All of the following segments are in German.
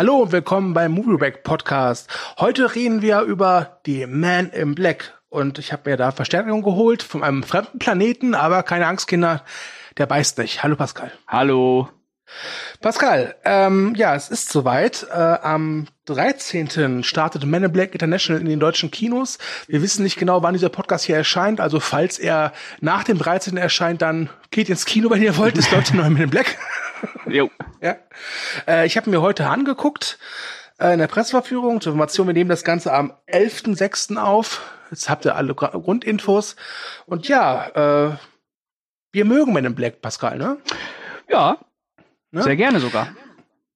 Hallo und willkommen beim Movieback Podcast. Heute reden wir über die Man in Black und ich habe mir da Verstärkung geholt von einem fremden Planeten, aber keine Angst, Kinder, der beißt nicht. Hallo Pascal. Hallo. Pascal, ähm, ja, es ist soweit. Äh, am 13. startet Men in Black International in den deutschen Kinos. Wir wissen nicht genau, wann dieser Podcast hier erscheint. Also falls er nach dem 13. erscheint, dann geht ins Kino, wenn ihr wollt. Es läuft noch Men in Black. Jo. ja. Äh, ich habe mir heute angeguckt äh, in der Presseverführung zur Information. Wir nehmen das Ganze am 11.06. auf. Jetzt habt ihr alle Grundinfos. Und ja, äh, wir mögen Men in Black, Pascal, ne? Ja, Ne? Sehr gerne sogar.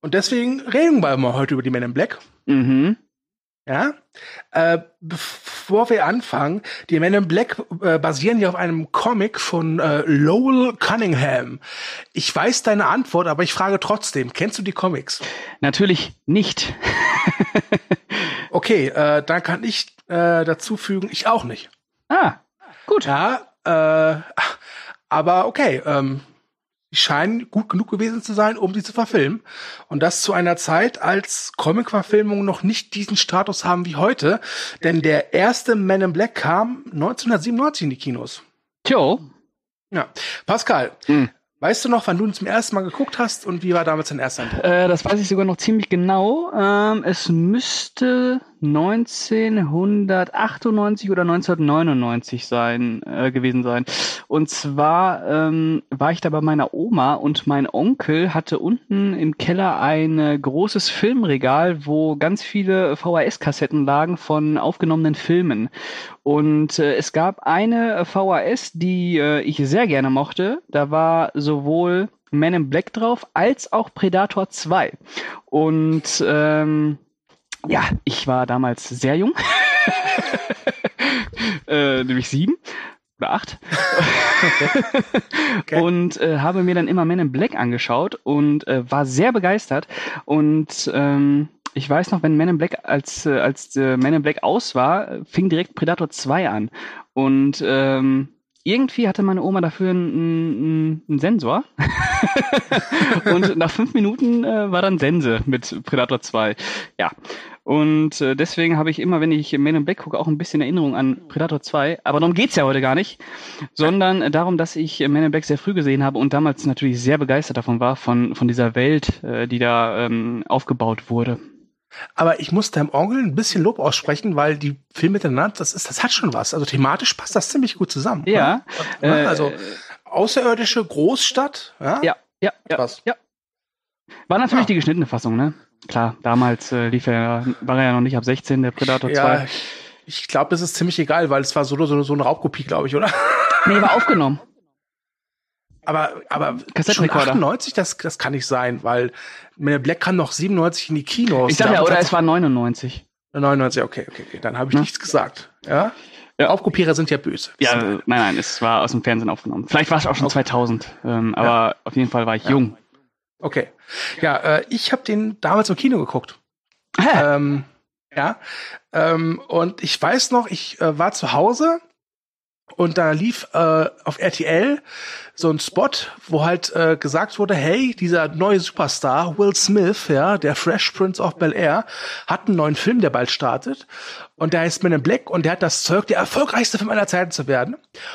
Und deswegen reden wir mal heute über die Men in Black. Mhm. Ja. Äh, bevor wir anfangen, die Men in Black äh, basieren ja auf einem Comic von äh, Lowell Cunningham. Ich weiß deine Antwort, aber ich frage trotzdem, kennst du die Comics? Natürlich nicht. okay, äh, dann kann ich äh, dazu fügen, ich auch nicht. Ah, gut. Ja, äh, aber okay, ähm, die scheinen gut genug gewesen zu sein, um sie zu verfilmen. Und das zu einer Zeit, als Comic-Verfilmungen noch nicht diesen Status haben wie heute. Denn der erste Man in Black kam 1997 in die Kinos. Tjo. Ja. Pascal, hm. Weißt du noch, wann du zum ersten Mal geguckt hast und wie war damals dein erster Eindruck? Äh, das weiß ich sogar noch ziemlich genau. Ähm, es müsste 1998 oder 1999 sein äh, gewesen sein. Und zwar ähm, war ich da bei meiner Oma und mein Onkel hatte unten im Keller ein äh, großes Filmregal, wo ganz viele VHS-Kassetten lagen von aufgenommenen Filmen. Und äh, es gab eine VHS, die äh, ich sehr gerne mochte. Da war sowohl Man in Black drauf als auch Predator 2. Und ähm, ja, ich war damals sehr jung. äh, nämlich sieben oder acht. okay. Und äh, habe mir dann immer Men in Black angeschaut und äh, war sehr begeistert. Und ähm, ich weiß noch, wenn Men in Black als, äh, als äh, Men in Black aus war, fing direkt Predator 2 an. Und ähm, irgendwie hatte meine Oma dafür einen, einen Sensor. und nach fünf Minuten äh, war dann Sense mit Predator 2. Ja. Und äh, deswegen habe ich immer, wenn ich Men in Black gucke, auch ein bisschen Erinnerung an Predator 2. Aber darum geht's ja heute gar nicht, sondern darum, dass ich Men in Black sehr früh gesehen habe und damals natürlich sehr begeistert davon war, von, von dieser Welt, äh, die da ähm, aufgebaut wurde. Aber ich muss deinem Onkel ein bisschen Lob aussprechen, weil die Filme miteinander, das ist, das hat schon was. Also thematisch passt das ziemlich gut zusammen. Ja. Ne? Äh, also außerirdische Großstadt. Ja, ja, ja. ja, ja. War natürlich ja. die geschnittene Fassung, ne? Klar, damals äh, lief er, war er ja noch nicht ab 16, der Predator ja, 2. Ich glaube, das ist ziemlich egal, weil es war so, so, so eine Raubkopie, glaube ich, oder? Nee, war aufgenommen. Aber, aber schon 98, das, das kann nicht sein, weil der Black kam noch 97 in die Kinos. Ich dachte ja, oder es war 99. 99, okay, okay, okay. Dann habe ich hm? nichts gesagt. Ja? ja. Aufkopierer sind ja böse. Ja, nein, nein, es war aus dem Fernsehen aufgenommen. Vielleicht war es auch schon okay. 2000, ähm, aber ja. auf jeden Fall war ich ja. jung. Okay. Ja, äh, ich habe den damals im Kino geguckt. Ähm, ja. Ähm, und ich weiß noch, ich äh, war zu Hause und da lief äh, auf RTL so ein Spot, wo halt äh, gesagt wurde, hey, dieser neue Superstar Will Smith, ja, der Fresh Prince of Bel Air, hat einen neuen Film, der bald startet. Und der heißt Men in Black und der hat das Zeug, der erfolgreichste Film aller Zeiten zu werden.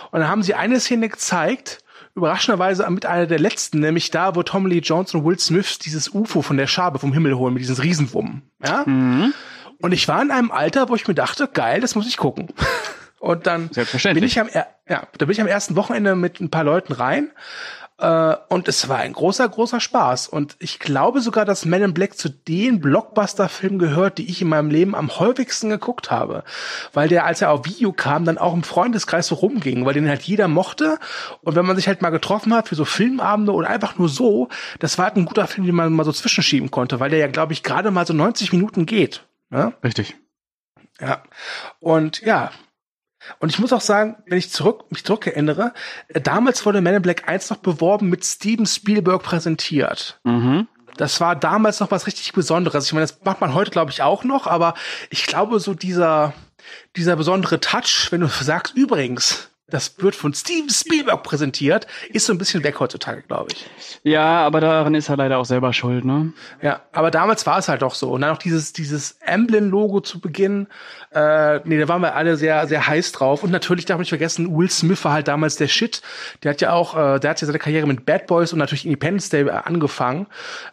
Und dann haben sie eine Szene gezeigt, überraschenderweise mit einer der letzten, nämlich da, wo Tom Lee Jones und Will Smith dieses UFO von der Schabe vom Himmel holen mit diesem Riesenwummen. Ja? Mhm. Und ich war in einem Alter, wo ich mir dachte, geil, das muss ich gucken. Und dann bin ich am, ja, da bin ich am ersten Wochenende mit ein paar Leuten rein. Äh, und es war ein großer, großer Spaß. Und ich glaube sogar, dass Men in Black zu den Blockbuster-Filmen gehört, die ich in meinem Leben am häufigsten geguckt habe. Weil der, als er auf Video kam, dann auch im Freundeskreis so rumging, weil den halt jeder mochte. Und wenn man sich halt mal getroffen hat für so Filmabende oder einfach nur so, das war halt ein guter Film, den man mal so zwischenschieben konnte, weil der ja, glaube ich, gerade mal so 90 Minuten geht. Ja? Richtig. Ja. Und ja, und ich muss auch sagen, wenn ich zurück, mich zurückerinnere, äh, damals wurde Man in Black 1 noch beworben mit Steven Spielberg präsentiert. Mhm. Das war damals noch was richtig Besonderes. Ich meine, das macht man heute, glaube ich, auch noch, aber ich glaube, so dieser, dieser besondere Touch, wenn du sagst, übrigens, das wird von Steven Spielberg präsentiert, ist so ein bisschen weg heutzutage, glaube ich. Ja, aber daran ist er leider auch selber schuld, ne? Ja, aber damals war es halt doch so. Und dann auch dieses, dieses Emblem-Logo zu Beginn, äh, nee, da waren wir alle sehr, sehr heiß drauf. Und natürlich darf man nicht vergessen, Will Smith war halt damals der Shit. Der hat ja auch, äh, der hat ja seine Karriere mit Bad Boys und natürlich Independence Day angefangen.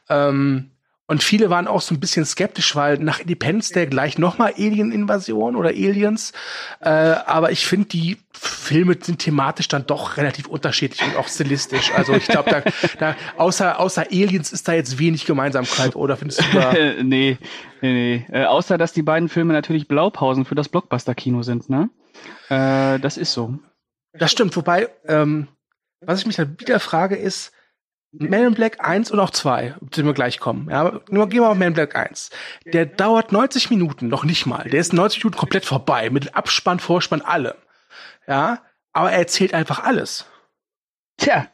Ähm, und viele waren auch so ein bisschen skeptisch, weil nach Independence Day gleich nochmal Alien-Invasion oder Aliens. Äh, aber ich finde, die Filme sind thematisch dann doch relativ unterschiedlich und auch stilistisch. Also ich glaube, da, da außer, außer Aliens ist da jetzt wenig Gemeinsamkeit, oder findest du da? nee, nee, nee. Äh, außer, dass die beiden Filme natürlich Blaupausen für das Blockbuster-Kino sind, ne? Äh, das ist so. Das stimmt, wobei, ähm, was ich mich dann wieder frage, ist, man in Black 1 und auch 2, zu dem wir gleich kommen. Ja, nur gehen wir auf Man in Black 1. Der dauert 90 Minuten, noch nicht mal. Der ist 90 Minuten komplett vorbei, mit Abspann, Vorspann, allem. Ja, aber er erzählt einfach alles. Tja.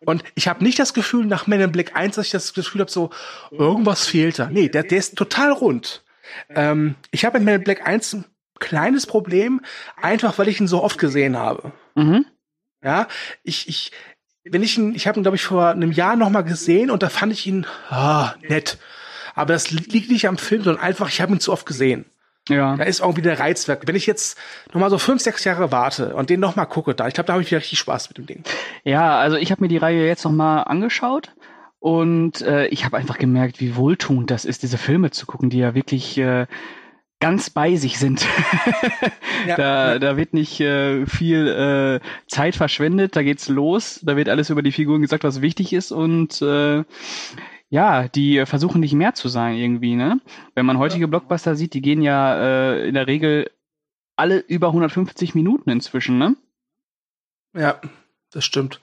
Und ich habe nicht das Gefühl, nach Man in Black 1, dass ich das Gefühl habe, so, irgendwas fehlt da. Nee, der, der ist total rund. Ähm, ich habe in Man in Black 1 ein kleines Problem, einfach weil ich ihn so oft gesehen habe. Mhm. Ja, ich, ich, wenn ich ihn, ich habe ihn, glaube ich, vor einem Jahr noch mal gesehen und da fand ich ihn ah, nett. Aber das liegt nicht am Film, sondern einfach, ich habe ihn zu oft gesehen. Ja. Da ist irgendwie der Reizwerk. Wenn ich jetzt noch mal so fünf, sechs Jahre warte und den noch mal gucke, da, ich glaube, da habe ich wieder richtig Spaß mit dem Ding. Ja, also ich habe mir die Reihe jetzt noch mal angeschaut und äh, ich habe einfach gemerkt, wie wohltuend das ist, diese Filme zu gucken, die ja wirklich äh, ganz bei sich sind. ja, da, ja. da wird nicht äh, viel äh, Zeit verschwendet, da geht's los, da wird alles über die Figuren gesagt, was wichtig ist und äh, ja, die versuchen nicht mehr zu sein irgendwie, ne? Wenn man heutige Blockbuster sieht, die gehen ja äh, in der Regel alle über 150 Minuten inzwischen, ne? Ja, das stimmt.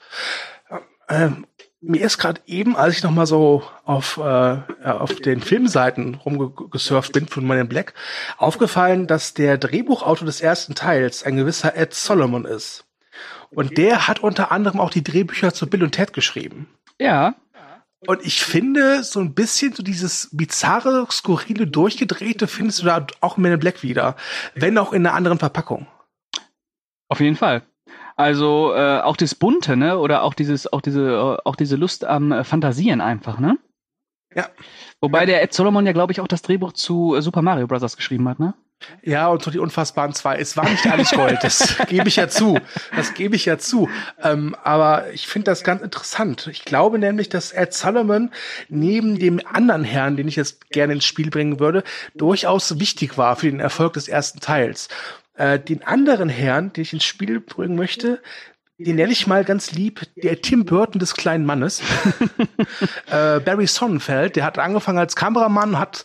Ähm, mir ist gerade eben, als ich noch mal so auf, äh, auf den Filmseiten rumgesurft bin von Man in Black, aufgefallen, dass der Drehbuchautor des ersten Teils ein gewisser Ed Solomon ist. Und der hat unter anderem auch die Drehbücher zu Bill und Ted geschrieben. Ja. Und ich finde, so ein bisschen so dieses bizarre, skurrile, durchgedrehte findest du da auch in Man in Black wieder. Wenn auch in einer anderen Verpackung. Auf jeden Fall. Also äh, auch das Bunte, ne? Oder auch dieses, auch diese, äh, auch diese Lust am äh, Fantasieren einfach, ne? Ja. Wobei ja. der Ed Solomon ja, glaube ich, auch das Drehbuch zu äh, Super Mario Bros. geschrieben hat, ne? Ja, und so die Unfassbaren zwei. Es war nicht alles Gold, das gebe ich ja zu. Das gebe ich ja zu. Ähm, aber ich finde das ganz interessant. Ich glaube nämlich, dass Ed Solomon neben dem anderen Herrn, den ich jetzt gerne ins Spiel bringen würde, durchaus wichtig war für den Erfolg des ersten Teils. Äh, den anderen Herrn, den ich ins Spiel bringen möchte, den nenne ich mal ganz lieb, der Tim Burton des kleinen Mannes. äh, Barry Sonnenfeld, der hat angefangen als Kameramann, hat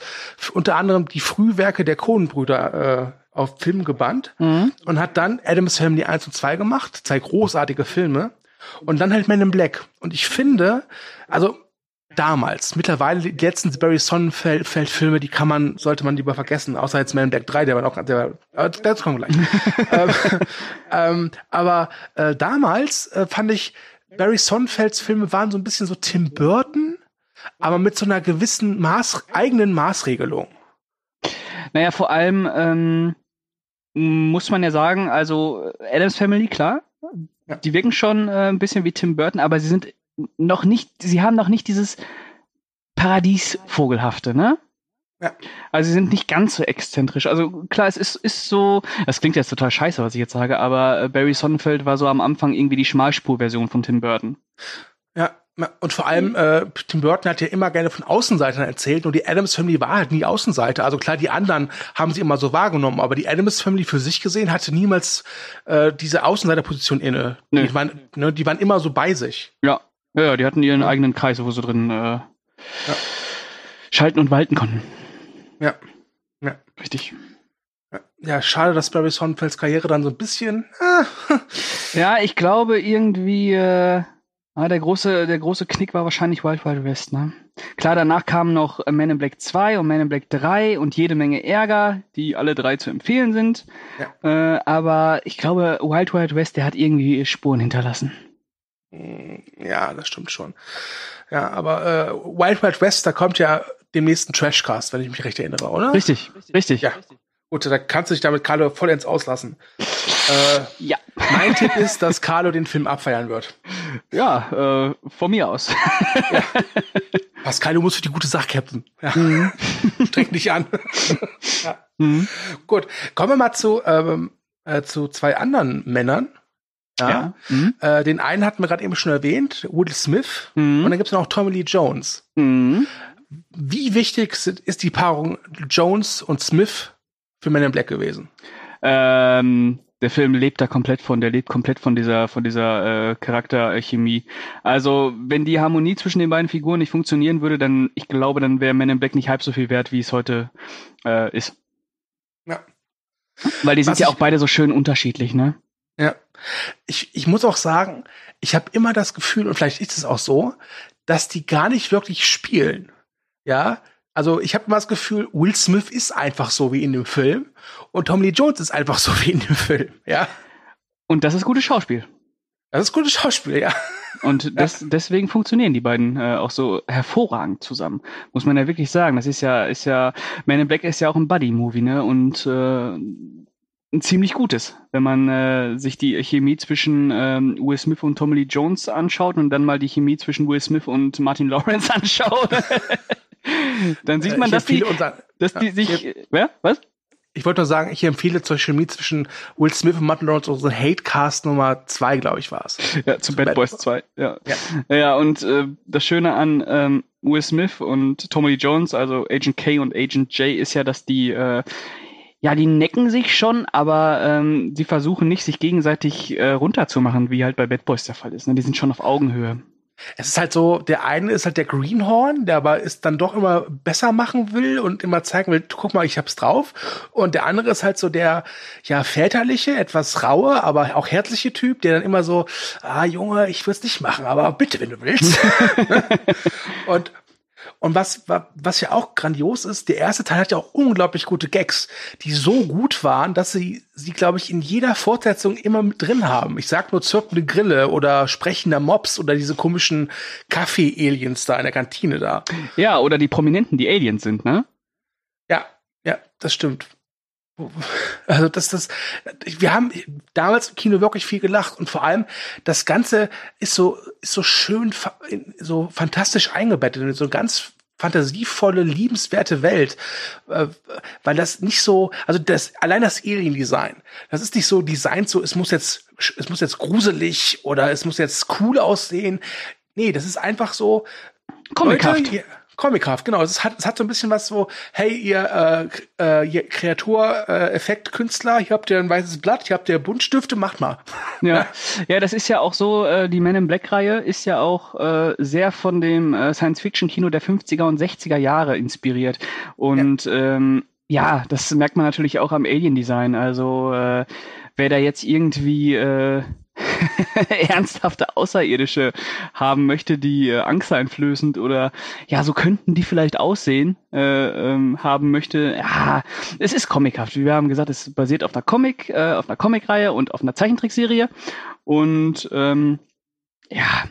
unter anderem die Frühwerke der Coen-Brüder äh, auf Film gebannt mhm. und hat dann Adams Family 1 und 2 gemacht, zwei großartige Filme und dann halt Man in Black. Und ich finde, also damals. Mittlerweile die letzten Barry Sonnenfeld-Filme, die kann man, sollte man lieber vergessen, außer jetzt Man in Black 3, der war noch, der war, das kommt gleich. ähm, ähm, aber äh, damals äh, fand ich, Barry Sonnenfelds Filme waren so ein bisschen so Tim Burton, aber mit so einer gewissen Maß, eigenen Maßregelung. Naja, vor allem ähm, muss man ja sagen, also Adams Family, klar, ja. die wirken schon äh, ein bisschen wie Tim Burton, aber sie sind noch nicht, sie haben noch nicht dieses Paradiesvogelhafte, ne? Ja. Also sie sind nicht ganz so exzentrisch. Also klar, es ist, ist so, das klingt jetzt total scheiße, was ich jetzt sage, aber äh, Barry Sonnenfeld war so am Anfang irgendwie die Schmalspurversion von Tim Burton. Ja, und vor allem, äh, Tim Burton hat ja immer gerne von Außenseitern erzählt und die Adams Family war halt nie Außenseiter. Also klar, die anderen haben sie immer so wahrgenommen, aber die Adams Family für sich gesehen hatte niemals äh, diese Außenseiterposition inne. Nee. Die, waren, ne, die waren immer so bei sich. Ja, ja, ja, die hatten ihren eigenen Kreis, wo sie drin äh, ja. schalten und walten konnten. Ja. ja. Richtig. Ja, schade, dass Barry Sonnenfelds Karriere dann so ein bisschen. Äh. ja, ich glaube irgendwie, äh, ah, der große, der große Knick war wahrscheinlich Wild Wild West, ne? Klar, danach kamen noch Man in Black 2 und Man in Black 3 und jede Menge Ärger, die alle drei zu empfehlen sind. Ja. Äh, aber ich glaube, Wild Wild West, der hat irgendwie Spuren hinterlassen. Hm, ja, das stimmt schon. Ja, aber äh, Wild Wild West, da kommt ja demnächst ein Trashcast, wenn ich mich recht erinnere, oder? Richtig, richtig. Ja. Gut, da kannst du dich damit gerade vollends auslassen. Äh, ja. Mein Tipp ist, dass Carlo den Film abfeiern wird. Ja, äh, von mir aus. Ja. Pascal, du musst für die gute Sache captain. Ja. Mhm. Streng dich an. ja. mhm. Gut, kommen wir mal zu, ähm, äh, zu zwei anderen Männern. Ja. ja. Mhm. Äh, den einen hatten wir gerade eben schon erwähnt, Will Smith. Mhm. Und dann gibt es noch Tommy Lee Jones. Mhm. Wie wichtig ist die Paarung Jones und Smith für Men in Black gewesen? Ähm, der Film lebt da komplett von, der lebt komplett von dieser, von dieser äh, Charakterchemie. Also, wenn die Harmonie zwischen den beiden Figuren nicht funktionieren würde, dann, ich glaube, dann wäre Men in Black nicht halb so viel wert, wie es heute äh, ist. Ja. Weil die sind Was ja auch beide so schön unterschiedlich, ne? Ja. Ich, ich muss auch sagen, ich habe immer das Gefühl, und vielleicht ist es auch so, dass die gar nicht wirklich spielen. Ja, also ich habe immer das Gefühl, Will Smith ist einfach so wie in dem Film und Tommy Lee Jones ist einfach so wie in dem Film, ja. Und das ist gutes Schauspiel. Das ist gutes Schauspiel, ja. Und das, deswegen funktionieren die beiden äh, auch so hervorragend zusammen. Muss man ja wirklich sagen. Das ist ja, ist ja, Man in Black ist ja auch ein Buddy-Movie, ne? Und äh, ein ziemlich gutes, wenn man äh, sich die Chemie zwischen ähm, Will Smith und Tommy Lee Jones anschaut und dann mal die Chemie zwischen Will Smith und Martin Lawrence anschaut. dann sieht äh, man, dass die, dass die sich, wer? Was? Ich wollte nur sagen, ich empfehle zur Chemie zwischen Will Smith und Martin Lawrence unsere Hatecast Nummer zwei, glaube ich, war es. Ja, zu, zu Bad, Bad Boys 2, ja. ja. Ja, und äh, das Schöne an ähm, Will Smith und Tommy Lee Jones, also Agent K und Agent J, ist ja, dass die äh, ja, die necken sich schon, aber ähm, sie versuchen nicht, sich gegenseitig äh, runterzumachen, wie halt bei Bad Boys der Fall ist. Ne? Die sind schon auf Augenhöhe. Es ist halt so, der eine ist halt der Greenhorn, der aber ist dann doch immer besser machen will und immer zeigen will, guck mal, ich hab's drauf. Und der andere ist halt so der, ja, väterliche, etwas raue, aber auch herzliche Typ, der dann immer so, ah, Junge, ich will's nicht machen, aber bitte, wenn du willst. und und was, was ja auch grandios ist, der erste Teil hat ja auch unglaublich gute Gags, die so gut waren, dass sie, sie glaube ich, in jeder Fortsetzung immer mit drin haben. Ich sag nur zirpende Grille oder sprechender Mops oder diese komischen Kaffee-Aliens da in der Kantine da. Ja, oder die Prominenten, die Aliens sind, ne? Ja, ja, das stimmt. Also das, das, wir haben damals im Kino wirklich viel gelacht und vor allem das Ganze ist so, ist so schön, so fantastisch eingebettet in so eine ganz fantasievolle, liebenswerte Welt, äh, weil das nicht so, also das allein das Alien-Design, das ist nicht so designt so, es muss jetzt, es muss jetzt gruselig oder es muss jetzt cool aussehen. Nee, das ist einfach so. Comichaft. Leute, Comichaft, genau. Es hat, es hat so ein bisschen was so, hey, ihr, äh, äh, ihr Kreatur, äh, Effektkünstler, hier habt ihr ein weißes Blatt, hier habt ihr Buntstifte, macht mal. Ja, ja, das ist ja auch so, äh, die Men in Black-Reihe ist ja auch äh, sehr von dem äh, Science-Fiction-Kino der 50er und 60er Jahre inspiriert. Und ja. ähm, ja, das merkt man natürlich auch am Alien-Design. Also äh, wer da jetzt irgendwie äh, ernsthafte Außerirdische haben möchte, die äh, angsteinflößend oder ja, so könnten die vielleicht aussehen, äh, ähm, haben möchte. Ja, es ist comichaft. Wie wir haben gesagt, es basiert auf einer Comic, äh, auf einer Comicreihe und auf einer Zeichentrickserie. Und ähm, ja,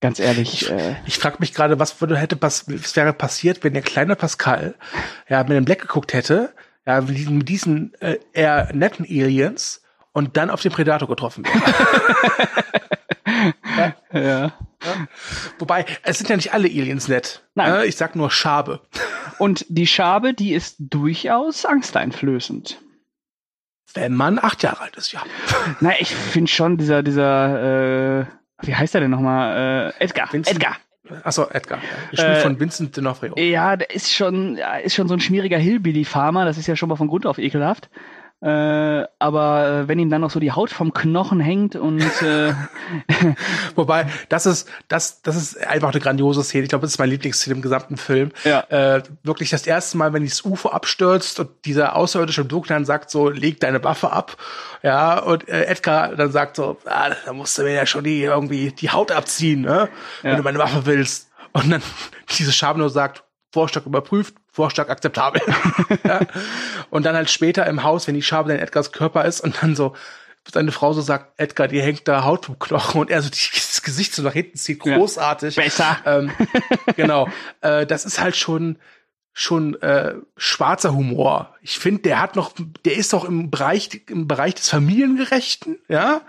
ganz ehrlich. Ich, äh, ich frage mich gerade, was würde hätte was, was wäre passiert, wenn der kleine Pascal ja mit dem Black geguckt hätte, ja mit diesen, mit diesen äh, eher netten Aliens und dann auf den Predator getroffen ja. ja. ja. Wobei, es sind ja nicht alle Aliens nett. Nein. Ne? Ich sag nur Schabe. Und die Schabe, die ist durchaus angsteinflößend. Wenn man acht Jahre alt ist, ja. Na, ich finde schon dieser, dieser, äh, wie heißt er denn nochmal? Äh, Edgar. Vincent, Edgar. Achso, Edgar. Gespielt äh, von Vincent D'Onofrio. Ja, der ist schon, ist schon so ein schmieriger Hillbilly-Farmer. Das ist ja schon mal von Grund auf ekelhaft. Äh, aber äh, wenn ihm dann noch so die Haut vom Knochen hängt und äh wobei das ist das das ist einfach eine grandiose Szene. Ich glaube, das ist mein Lieblingsszene im gesamten Film. Ja. Äh, wirklich das erste Mal, wenn das UFO abstürzt und dieser Außerirdische im Dunkeln sagt so, leg deine Waffe ab. Ja, und äh, Edgar dann sagt so, ah, da musst du mir ja schon die irgendwie die Haut abziehen, ne? Ja. wenn du meine Waffe willst. Und dann diese Schabno sagt, Vorschlag überprüft, Vorschlag akzeptabel. ja. Und dann halt später im Haus, wenn die Schabe in Edgars Körper ist und dann so seine Frau so sagt, Edgar, die hängt da Haut vom Knochen und er so das Gesicht so nach hinten zieht, großartig. Ja, besser. Ähm, genau. Äh, das ist halt schon, schon äh, schwarzer Humor. Ich finde, der hat noch, der ist doch im Bereich, im Bereich des Familiengerechten, ja,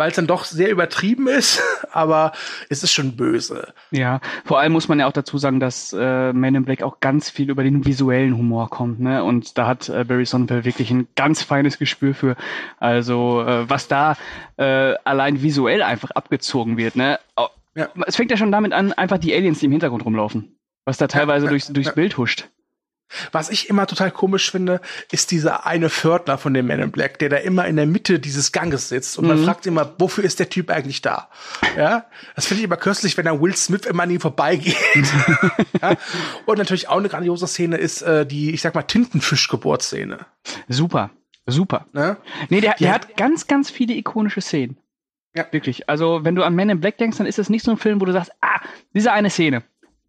weil es dann doch sehr übertrieben ist, aber es ist schon böse. Ja, vor allem muss man ja auch dazu sagen, dass äh, Man in Black auch ganz viel über den visuellen Humor kommt, ne? Und da hat äh, Barry Sonnenfeld wirklich ein ganz feines Gespür für. Also äh, was da äh, allein visuell einfach abgezogen wird, ne? Ja. Es fängt ja schon damit an, einfach die Aliens, die im Hintergrund rumlaufen was da teilweise ja, durchs, durchs ja. Bild huscht. Was ich immer total komisch finde, ist dieser eine Pförtner von den Men in Black, der da immer in der Mitte dieses Ganges sitzt und mhm. man fragt immer, wofür ist der Typ eigentlich da? Ja, das finde ich immer köstlich, wenn dann Will Smith immer an ihm vorbeigeht. ja? Und natürlich auch eine grandiose Szene ist äh, die, ich sag mal, Tintenfischgeburtsszene. Super, super. Ne? Nee, der, der hat ganz, ganz viele ikonische Szenen. Ja. Wirklich. Also, wenn du an Men in Black denkst, dann ist es nicht so ein Film, wo du sagst, ah, diese eine Szene,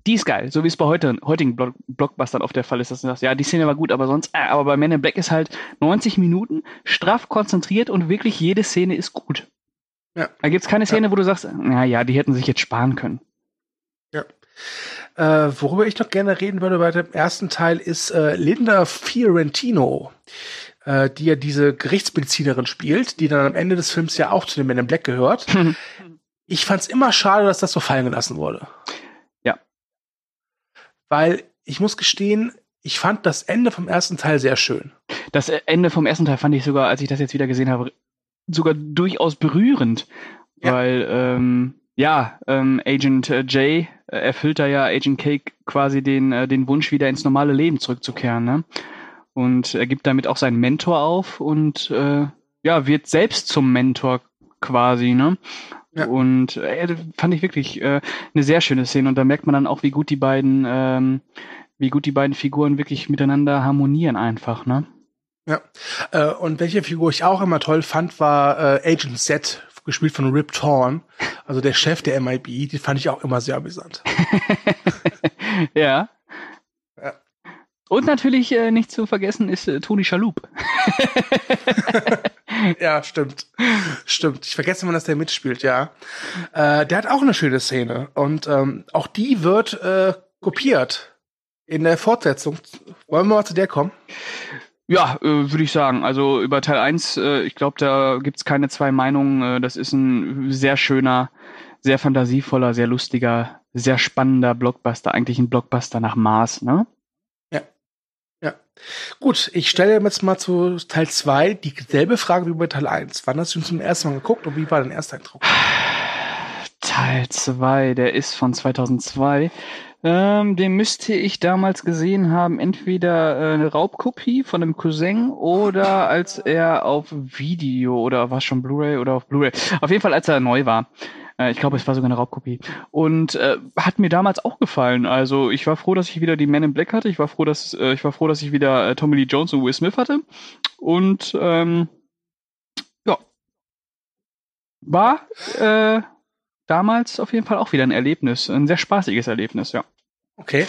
die ist geil, so wie es bei heute, heutigen Block Blockbustern oft der Fall ist, dass du sagst, ja, die Szene war gut, aber sonst, äh, aber bei Men in Black ist halt 90 Minuten straff konzentriert und wirklich jede Szene ist gut. Ja. Da gibt's keine Szene, ja. wo du sagst, na ja, die hätten sich jetzt sparen können. Ja. Äh, worüber ich noch gerne reden würde bei dem ersten Teil ist äh, Linda Fiorentino, äh, die ja diese Gerichtsmedizinerin spielt, die dann am Ende des Films ja auch zu den Men in Black gehört. ich fand's immer schade, dass das so fallen gelassen wurde weil ich muss gestehen, ich fand das Ende vom ersten Teil sehr schön. Das Ende vom ersten Teil fand ich sogar, als ich das jetzt wieder gesehen habe, sogar durchaus berührend. Ja. Weil, ähm, ja, ähm, Agent äh, J äh, erfüllt da ja Agent K quasi den, äh, den Wunsch, wieder ins normale Leben zurückzukehren. Ne? Und er gibt damit auch seinen Mentor auf und äh, ja, wird selbst zum Mentor quasi, ne? Ja. Und äh, fand ich wirklich äh, eine sehr schöne Szene. Und da merkt man dann auch, wie gut die beiden, ähm, wie gut die beiden Figuren wirklich miteinander harmonieren einfach, ne? Ja. Äh, und welche Figur ich auch immer toll fand, war äh, Agent Z, gespielt von Rip Torn, also der Chef der MIB. Die fand ich auch immer sehr amüsant. ja. ja. Und natürlich äh, nicht zu vergessen ist äh, Tony Schalup. ja, stimmt. Stimmt. Ich vergesse immer, dass der mitspielt, ja. Äh, der hat auch eine schöne Szene. Und ähm, auch die wird äh, kopiert in der Fortsetzung. Wollen wir mal zu der kommen? Ja, äh, würde ich sagen. Also über Teil 1, äh, ich glaube, da gibt's keine zwei Meinungen. Äh, das ist ein sehr schöner, sehr fantasievoller, sehr lustiger, sehr spannender Blockbuster. Eigentlich ein Blockbuster nach Maß, ne? Gut, ich stelle jetzt mal zu Teil 2 dieselbe Frage wie bei Teil 1. Wann hast du ihn zum ersten Mal geguckt und wie war dein erster Eindruck? Teil 2, der ist von 2002. Ähm, den müsste ich damals gesehen haben, entweder äh, eine Raubkopie von einem Cousin oder als er auf Video oder war schon Blu-ray oder auf Blu-ray. Auf jeden Fall, als er neu war. Äh, ich glaube, es war sogar eine Raubkopie. Und äh, hat mir damals auch gefallen. Also ich war froh, dass ich wieder die Men in Black hatte. Ich war froh, dass äh, ich war froh, dass ich wieder äh, Tommy Lee Jones und Will Smith hatte. Und ähm, ja, war äh, damals auf jeden Fall auch wieder ein Erlebnis, ein sehr spaßiges Erlebnis, ja. Okay.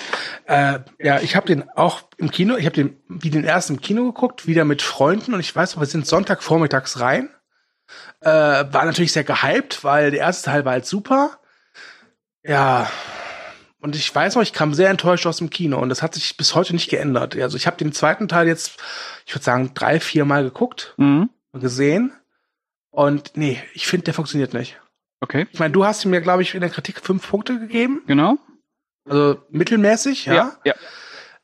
Äh, ja, ich habe den auch im Kino, ich habe den wie den ersten im Kino geguckt, wieder mit Freunden und ich weiß, wir sind Sonntagvormittags rein äh, war natürlich sehr gehypt, weil der erste Teil war halt super. Ja. Und ich weiß noch, ich kam sehr enttäuscht aus dem Kino und das hat sich bis heute nicht geändert. Also ich habe den zweiten Teil jetzt, ich würde sagen, drei, vier Mal geguckt mhm. und gesehen. Und nee, ich finde, der funktioniert nicht. Okay. Ich meine, du hast mir, glaube ich, in der Kritik fünf Punkte gegeben. Genau. Also mittelmäßig, ja. Ja.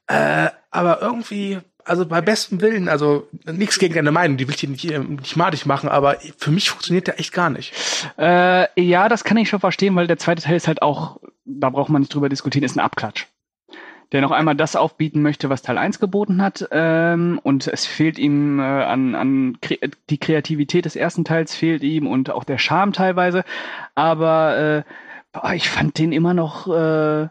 ja. Äh, aber irgendwie also bei bestem Willen, also nichts gegen deine Meinung, die will ich dir nicht, äh, nicht madig machen, aber für mich funktioniert der echt gar nicht. Äh, ja, das kann ich schon verstehen, weil der zweite Teil ist halt auch, da braucht man nicht drüber diskutieren, ist ein Abklatsch. Der noch einmal das aufbieten möchte, was Teil 1 geboten hat. Ähm, und es fehlt ihm äh, an, an Kre die Kreativität des ersten Teils fehlt ihm und auch der Charme teilweise. Aber äh, boah, ich fand den immer noch äh,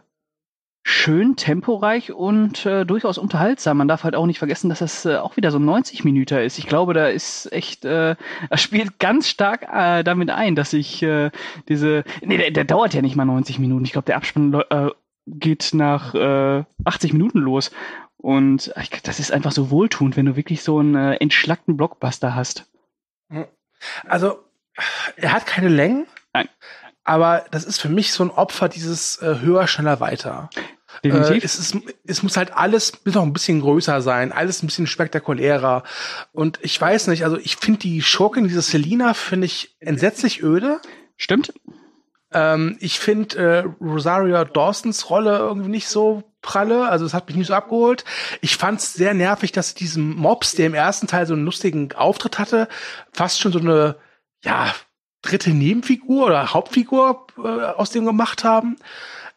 schön temporeich und äh, durchaus unterhaltsam. Man darf halt auch nicht vergessen, dass das äh, auch wieder so ein 90 Minuten ist. Ich glaube, da ist echt, äh, er spielt ganz stark äh, damit ein, dass ich äh, diese, nee, der, der dauert ja nicht mal 90 Minuten. Ich glaube, der Abspann äh, geht nach äh, 80 Minuten los. Und ich, das ist einfach so wohltuend, wenn du wirklich so einen äh, entschlackten Blockbuster hast. Also, er hat keine Längen. Nein aber das ist für mich so ein Opfer dieses äh, höher, schneller, weiter. Definitiv. Äh, es, ist, es muss halt alles noch ein bisschen größer sein, alles ein bisschen spektakulärer. Und ich weiß nicht, also ich finde die Schurkin, diese Selina, finde ich entsetzlich öde. Stimmt. Ähm, ich finde äh, Rosario Dawsons Rolle irgendwie nicht so pralle, also es hat mich nicht so abgeholt. Ich fand es sehr nervig, dass diesem Mobs, der im ersten Teil so einen lustigen Auftritt hatte, fast schon so eine, ja, dritte Nebenfigur oder Hauptfigur äh, aus dem gemacht haben.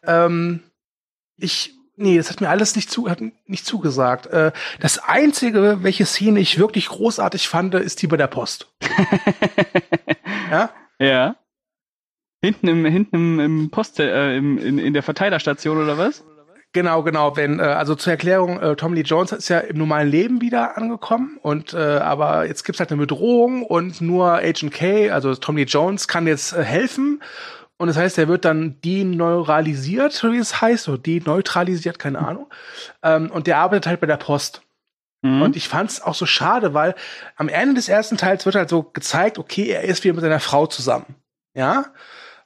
Ähm, ich, nee, das hat mir alles nicht, zu, hat nicht zugesagt. Äh, das einzige, welche Szene ich wirklich großartig fand, ist die bei der Post. ja? Ja. Hinten im, hinten im, im Post, äh, im, in, in der Verteilerstation oder was? Genau, genau. Wenn äh, also zur Erklärung, äh, Tommy Lee Jones ist ja im normalen Leben wieder angekommen und äh, aber jetzt gibt's halt eine Bedrohung und nur Agent K, also Tommy Lee Jones, kann jetzt äh, helfen und das heißt, er wird dann deneuralisiert, wie es heißt, oder deneutralisiert, keine Ahnung. Ähm, und der arbeitet halt bei der Post. Mhm. Und ich fand es auch so schade, weil am Ende des ersten Teils wird halt so gezeigt, okay, er ist wieder mit seiner Frau zusammen. Ja.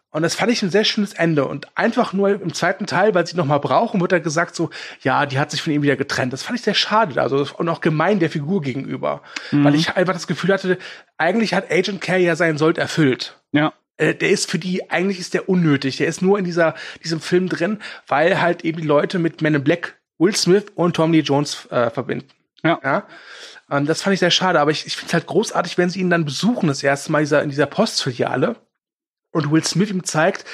Und das fand ich ein sehr schönes Ende. Und einfach nur im zweiten Teil, weil sie noch mal brauchen, wird er gesagt so, ja, die hat sich von ihm wieder getrennt. Das fand ich sehr schade. Also, und auch gemein der Figur gegenüber. Mhm. Weil ich einfach das Gefühl hatte, eigentlich hat Agent Carey ja seinen Sold erfüllt. Ja. Äh, der ist für die, eigentlich ist der unnötig. Der ist nur in dieser, diesem Film drin, weil halt eben die Leute mit Men in Black Will Smith und Tom Lee Jones äh, verbinden. Ja. ja? Und das fand ich sehr schade, aber ich, ich finde es halt großartig, wenn sie ihn dann besuchen, das erste Mal dieser, in dieser Postfiliale und Will Smith ihm zeigt,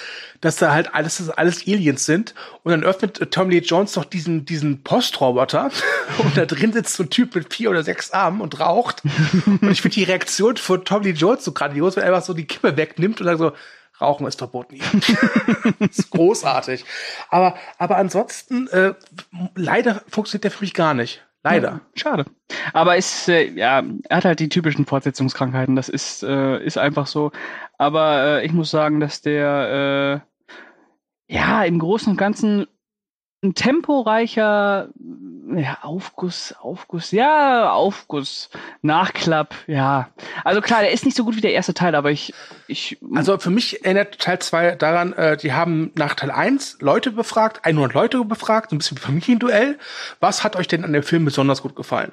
dass da halt alles, dass alles Aliens sind. Und dann öffnet Tom Lee Jones doch diesen, diesen Postroboter und da drin sitzt so ein Typ mit vier oder sechs Armen und raucht. und ich finde die Reaktion von Tom Lee Jones so grandios, wenn er einfach so die Kippe wegnimmt und dann so, Rauchen ist verboten hier. ist großartig. Aber, aber ansonsten, äh, leider funktioniert der für mich gar nicht. Leider. Schade. Aber ist, äh, ja, er hat halt die typischen Fortsetzungskrankheiten. Das ist, äh, ist einfach so. Aber äh, ich muss sagen, dass der, äh, ja, im Großen und Ganzen ein temporeicher ja, Aufguss, Aufguss, ja, Aufguss, Nachklapp, ja. Also klar, der ist nicht so gut wie der erste Teil, aber ich, ich. Also für mich erinnert Teil 2 daran, äh, die haben nach Teil 1 Leute befragt, 100 Leute befragt, ein bisschen Familienduell. Was hat euch denn an dem Film besonders gut gefallen?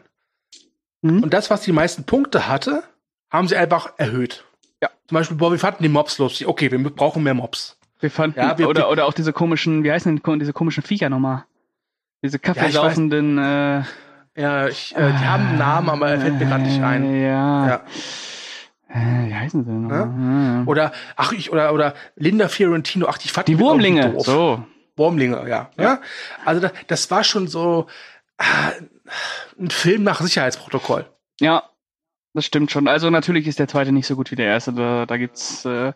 Mhm. Und das, was die meisten Punkte hatte, haben sie einfach erhöht. Ja. Zum Beispiel, boah, wir fanden die Mobs lustig. Okay, wir brauchen mehr Mobs. Wir fanden, ja, wir, oder, oder auch diese komischen, wie heißen denn diese komischen Viecher nochmal? Diese kaffeesaufenden. Ja, äh, ja ich, äh, die haben einen Namen, aber er fällt mir gerade nicht ein. Ja. ja. Äh, wie heißen sie denn ja? Oder, ach, ich, oder, oder Linda Fiorentino, ach, die fand Die Wurmlinge, so. Wurmlinge, ja. ja. ja? Also, das, das war schon so äh, ein Film nach Sicherheitsprotokoll. Ja, das stimmt schon. Also, natürlich ist der zweite nicht so gut wie der erste. Da, da gibt's, äh,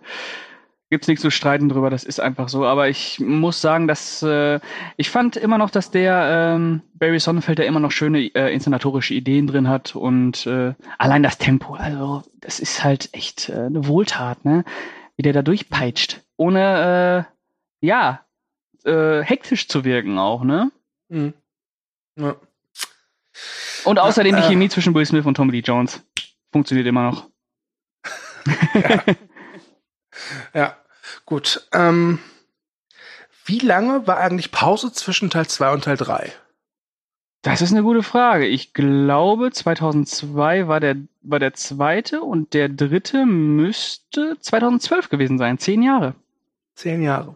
gibt's nichts zu streiten drüber, das ist einfach so. Aber ich muss sagen, dass äh, ich fand immer noch, dass der ähm, Barry Sonnenfeld da immer noch schöne äh, inszenatorische Ideen drin hat und äh, allein das Tempo, also das ist halt echt äh, eine Wohltat, ne? Wie der da durchpeitscht, ohne äh, ja äh, hektisch zu wirken auch, ne? Mhm. Ja. Und außerdem die Chemie zwischen Will Smith und Tommy Lee Jones funktioniert immer noch. ja. ja. Gut. Ähm, wie lange war eigentlich Pause zwischen Teil 2 und Teil 3? Das ist eine gute Frage. Ich glaube, 2002 war der, war der zweite und der dritte müsste 2012 gewesen sein. Zehn Jahre. Zehn Jahre.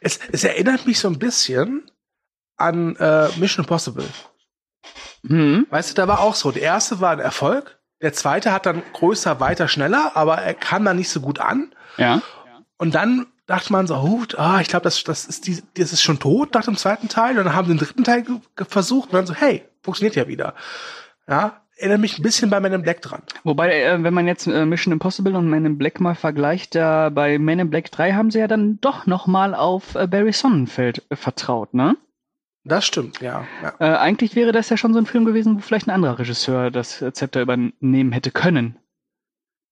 Es, es erinnert mich so ein bisschen an äh, Mission Impossible. Mhm. Weißt du, da war auch so. Der erste war ein Erfolg. Der zweite hat dann größer, weiter, schneller, aber er kam dann nicht so gut an. Ja. Und dann dachte man so, oh, ah, ich glaube, das, das, ist die, das ist schon tot nach dem zweiten Teil. Und dann haben sie den dritten Teil versucht und dann so, hey, funktioniert ja wieder. Ja, erinnert mich ein bisschen bei Men in Black dran. Wobei, äh, wenn man jetzt äh, Mission Impossible und Men in Black mal vergleicht, da bei Men in Black 3 haben sie ja dann doch noch mal auf äh, Barry Sonnenfeld äh, vertraut, ne? Das stimmt, ja. ja. Äh, eigentlich wäre das ja schon so ein Film gewesen, wo vielleicht ein anderer Regisseur das Zepter übernehmen hätte können.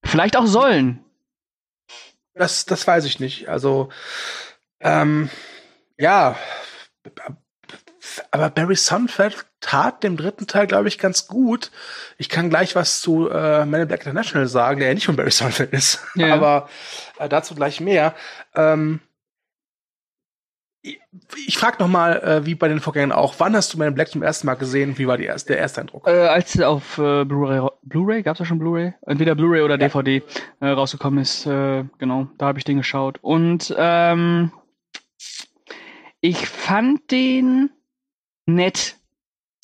Vielleicht auch sollen. Das, das weiß ich nicht. Also, ähm, ja, aber Barry Sunfeld tat dem dritten Teil, glaube ich, ganz gut. Ich kann gleich was zu äh, Man in Black International sagen, der ja nicht von Barry Sunfeld ist. Ja. Aber äh, dazu gleich mehr. Ähm, ich frage noch mal, äh, wie bei den Vorgängern auch, wann hast du Men in Black zum ersten Mal gesehen? Wie war die erste, der erste Eindruck? Äh, als auf äh, Blu-ray, Blu-ray, gab's da schon Blu-ray? Entweder Blu-ray oder ja. DVD äh, rausgekommen ist, äh, genau, da habe ich den geschaut. Und ähm, ich fand den nett.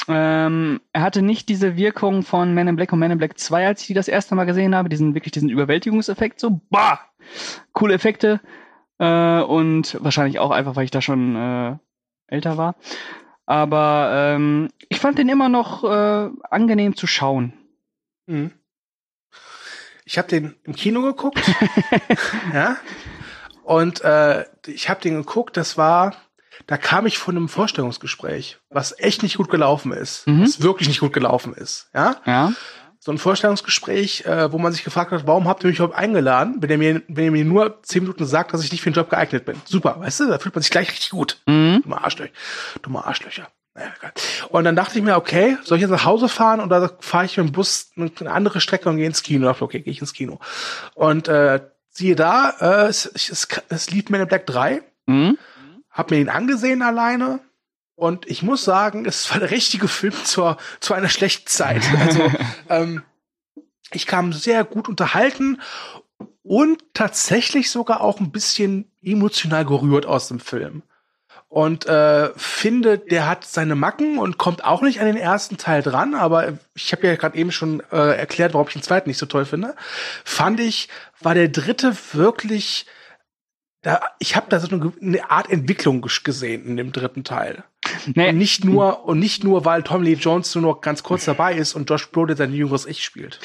Ähm, er hatte nicht diese Wirkung von Man in Black und Man in Black 2, als ich die das erste Mal gesehen habe, diesen wirklich diesen Überwältigungseffekt, so, bah! Coole Effekte. Äh, und wahrscheinlich auch einfach, weil ich da schon äh, älter war. Aber ähm, ich fand den immer noch äh, angenehm zu schauen. Mhm. Ich habe den im Kino geguckt. ja. Und äh, ich habe den geguckt, das war, da kam ich von einem Vorstellungsgespräch, was echt nicht gut gelaufen ist. Mhm. Was wirklich nicht gut gelaufen ist. Ja. Ja so ein Vorstellungsgespräch, äh, wo man sich gefragt hat, warum habt ihr mich überhaupt eingeladen, wenn ihr mir, wenn ihr mir nur zehn Minuten sagt, dass ich nicht für den Job geeignet bin. Super, weißt du, da fühlt man sich gleich richtig gut. Mhm. Dumme Arschlöcher. Dumme Arschlöcher. Naja, und dann dachte ich mir, okay, soll ich jetzt nach Hause fahren oder fahre ich mit dem Bus eine andere Strecke und gehe ins Kino? dachte, okay, gehe ich ins Kino. Und äh, siehe da, äh, es, es, es lief Men in Black 3. Mhm. Hab mir ihn angesehen alleine, und ich muss sagen, es war der richtige Film zur, zu einer schlechten Zeit. Also ähm, ich kam sehr gut unterhalten und tatsächlich sogar auch ein bisschen emotional gerührt aus dem Film. Und äh, finde, der hat seine Macken und kommt auch nicht an den ersten Teil dran, aber ich habe ja gerade eben schon äh, erklärt, warum ich den zweiten nicht so toll finde. Fand ich, war der dritte wirklich da, ich habe da so eine Art Entwicklung gesehen in dem dritten Teil. Nee. Und nicht nur und nicht nur, weil Tom Lee Jones nur noch ganz kurz dabei ist und Josh Brolin sein jüngeres Ich spielt.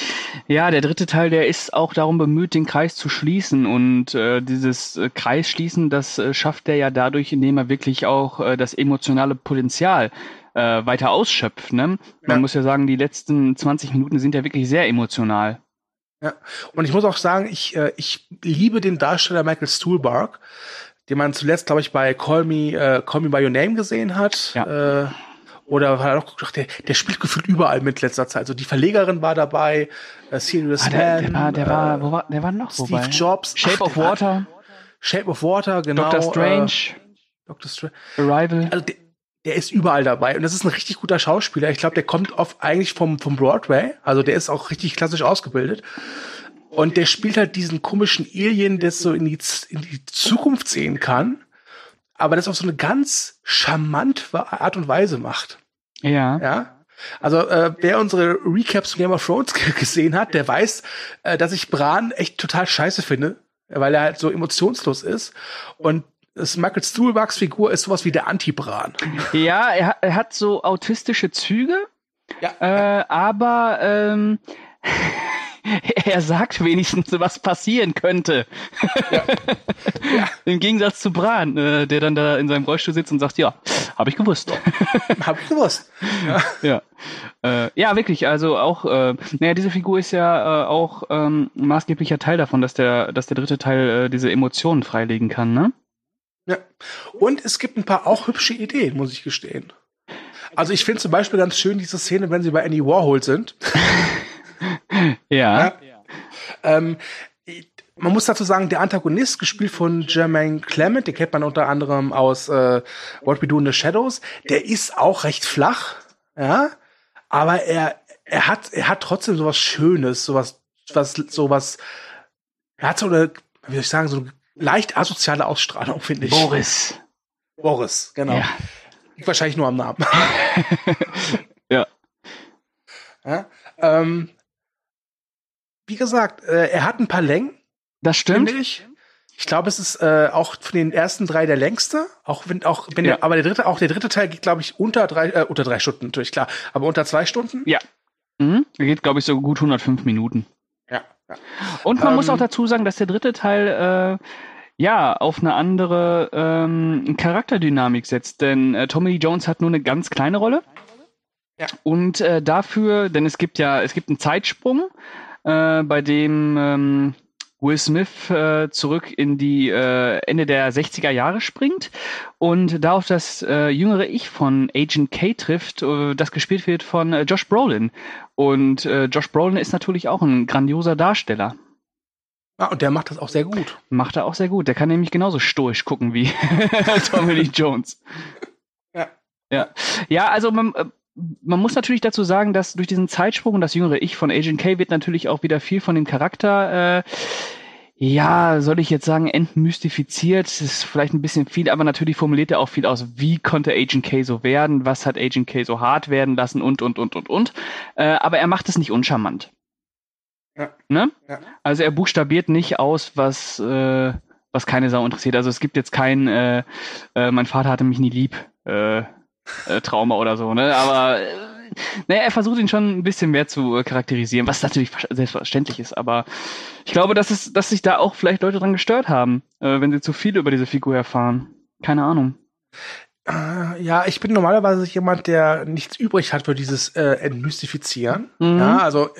Ja, der dritte Teil, der ist auch darum bemüht, den Kreis zu schließen und äh, dieses äh, Kreisschließen, das äh, schafft er ja dadurch, indem er wirklich auch äh, das emotionale Potenzial äh, weiter ausschöpft. Ne? Man ja. muss ja sagen, die letzten 20 Minuten sind ja wirklich sehr emotional. Ja, und ich muss auch sagen, ich, äh, ich liebe den Darsteller Michael Stuhlbarg, den man zuletzt, glaube ich, bei Call Me, äh, Call Me By Your Name gesehen hat. Ja. Äh, oder war er noch, der, der spielt gefühlt überall mit letzter Zeit. Also die Verlegerin war dabei, äh, Sirius ah, der, der, war, der war, äh, wo war, der war noch Steve wobei? Jobs. Shape Ach, of Water. Shape of Water, genau. Doctor Strange. Äh, Doctor Strange. Arrival. Also der, der ist überall dabei und das ist ein richtig guter Schauspieler. Ich glaube, der kommt oft eigentlich vom, vom Broadway. Also der ist auch richtig klassisch ausgebildet. Und der spielt halt diesen komischen Alien, der so in die, in die Zukunft sehen kann, aber das auf so eine ganz charmante Art und Weise macht. Ja. Ja. Also äh, wer unsere Recaps von Game of Thrones gesehen hat, der weiß, äh, dass ich Bran echt total scheiße finde, weil er halt so emotionslos ist. Und das Michael Stuhlbachs Figur ist sowas wie der Anti-Bran. Ja, er, er, hat so autistische Züge, ja. Äh, aber ähm, er sagt wenigstens, was passieren könnte. Ja. Ja. Im Gegensatz zu Bran, äh, der dann da in seinem Rollstuhl sitzt und sagt, ja, habe ich gewusst. habe ich gewusst. Ja, ja. Äh, ja wirklich. Also auch, äh, naja, diese Figur ist ja äh, auch ähm, maßgeblicher Teil davon, dass der, dass der dritte Teil äh, diese Emotionen freilegen kann, ne? Ja. Und es gibt ein paar auch hübsche Ideen, muss ich gestehen. Also ich finde zum Beispiel ganz schön diese Szene, wenn sie bei Andy Warhol sind. ja. ja. Ähm, man muss dazu sagen, der Antagonist, gespielt von Jermaine Clement, den kennt man unter anderem aus äh, What We Do in the Shadows, der ist auch recht flach, ja, aber er, er hat, er hat trotzdem sowas Schönes, sowas, was, sowas, er hat so eine, wie soll ich sagen, so eine leicht asoziale Ausstrahlung, finde ich. Boris. Boris, genau. Ja. Liegt wahrscheinlich nur am Namen. ja. ja ähm, wie gesagt, äh, er hat ein paar Längen. Das stimmt. Ich. ich glaube, es ist äh, auch von den ersten drei der längste. Auch wenn, auch wenn ja. der, aber der dritte, auch der dritte Teil geht, glaube ich, unter drei, äh, unter drei Stunden natürlich klar, aber unter zwei Stunden. Ja. Mhm. Er geht, glaube ich, so gut 105 Minuten. Ja. ja. Und man ähm, muss auch dazu sagen, dass der dritte Teil äh, ja auf eine andere ähm, Charakterdynamik setzt, denn äh, Tommy Jones hat nur eine ganz kleine Rolle. Ja. Und äh, dafür, denn es gibt ja, es gibt einen Zeitsprung, äh, bei dem ähm, Will Smith äh, zurück in die äh, Ende der 60er Jahre springt und da auf das äh, jüngere Ich von Agent K trifft, äh, das gespielt wird von äh, Josh Brolin. Und äh, Josh Brolin ist natürlich auch ein grandioser Darsteller. Ah, und der macht das auch sehr gut. Macht er auch sehr gut. Der kann nämlich genauso stoisch gucken wie Tommy Lee Jones. Ja. Ja, ja also man, man muss natürlich dazu sagen, dass durch diesen Zeitsprung und das jüngere Ich von Agent K wird natürlich auch wieder viel von dem Charakter, äh, ja, soll ich jetzt sagen, entmystifiziert. Das ist vielleicht ein bisschen viel, aber natürlich formuliert er auch viel aus. Wie konnte Agent K so werden? Was hat Agent K so hart werden lassen? Und, und, und, und, und. Äh, aber er macht es nicht uncharmant. Ja. Ne? Ja. Also er buchstabiert nicht aus, was, äh, was keine Sau interessiert. Also es gibt jetzt kein, äh, äh, mein Vater hatte mich nie lieb, äh, äh, Trauma oder so, ne? Aber äh, naja, er versucht ihn schon ein bisschen mehr zu äh, charakterisieren, was natürlich selbstverständlich ist, aber ich glaube, dass es, dass sich da auch vielleicht Leute dran gestört haben, äh, wenn sie zu viel über diese Figur erfahren. Keine Ahnung. Ja, ich bin normalerweise jemand, der nichts übrig hat für dieses äh, Entmystifizieren. Mhm. Ja, also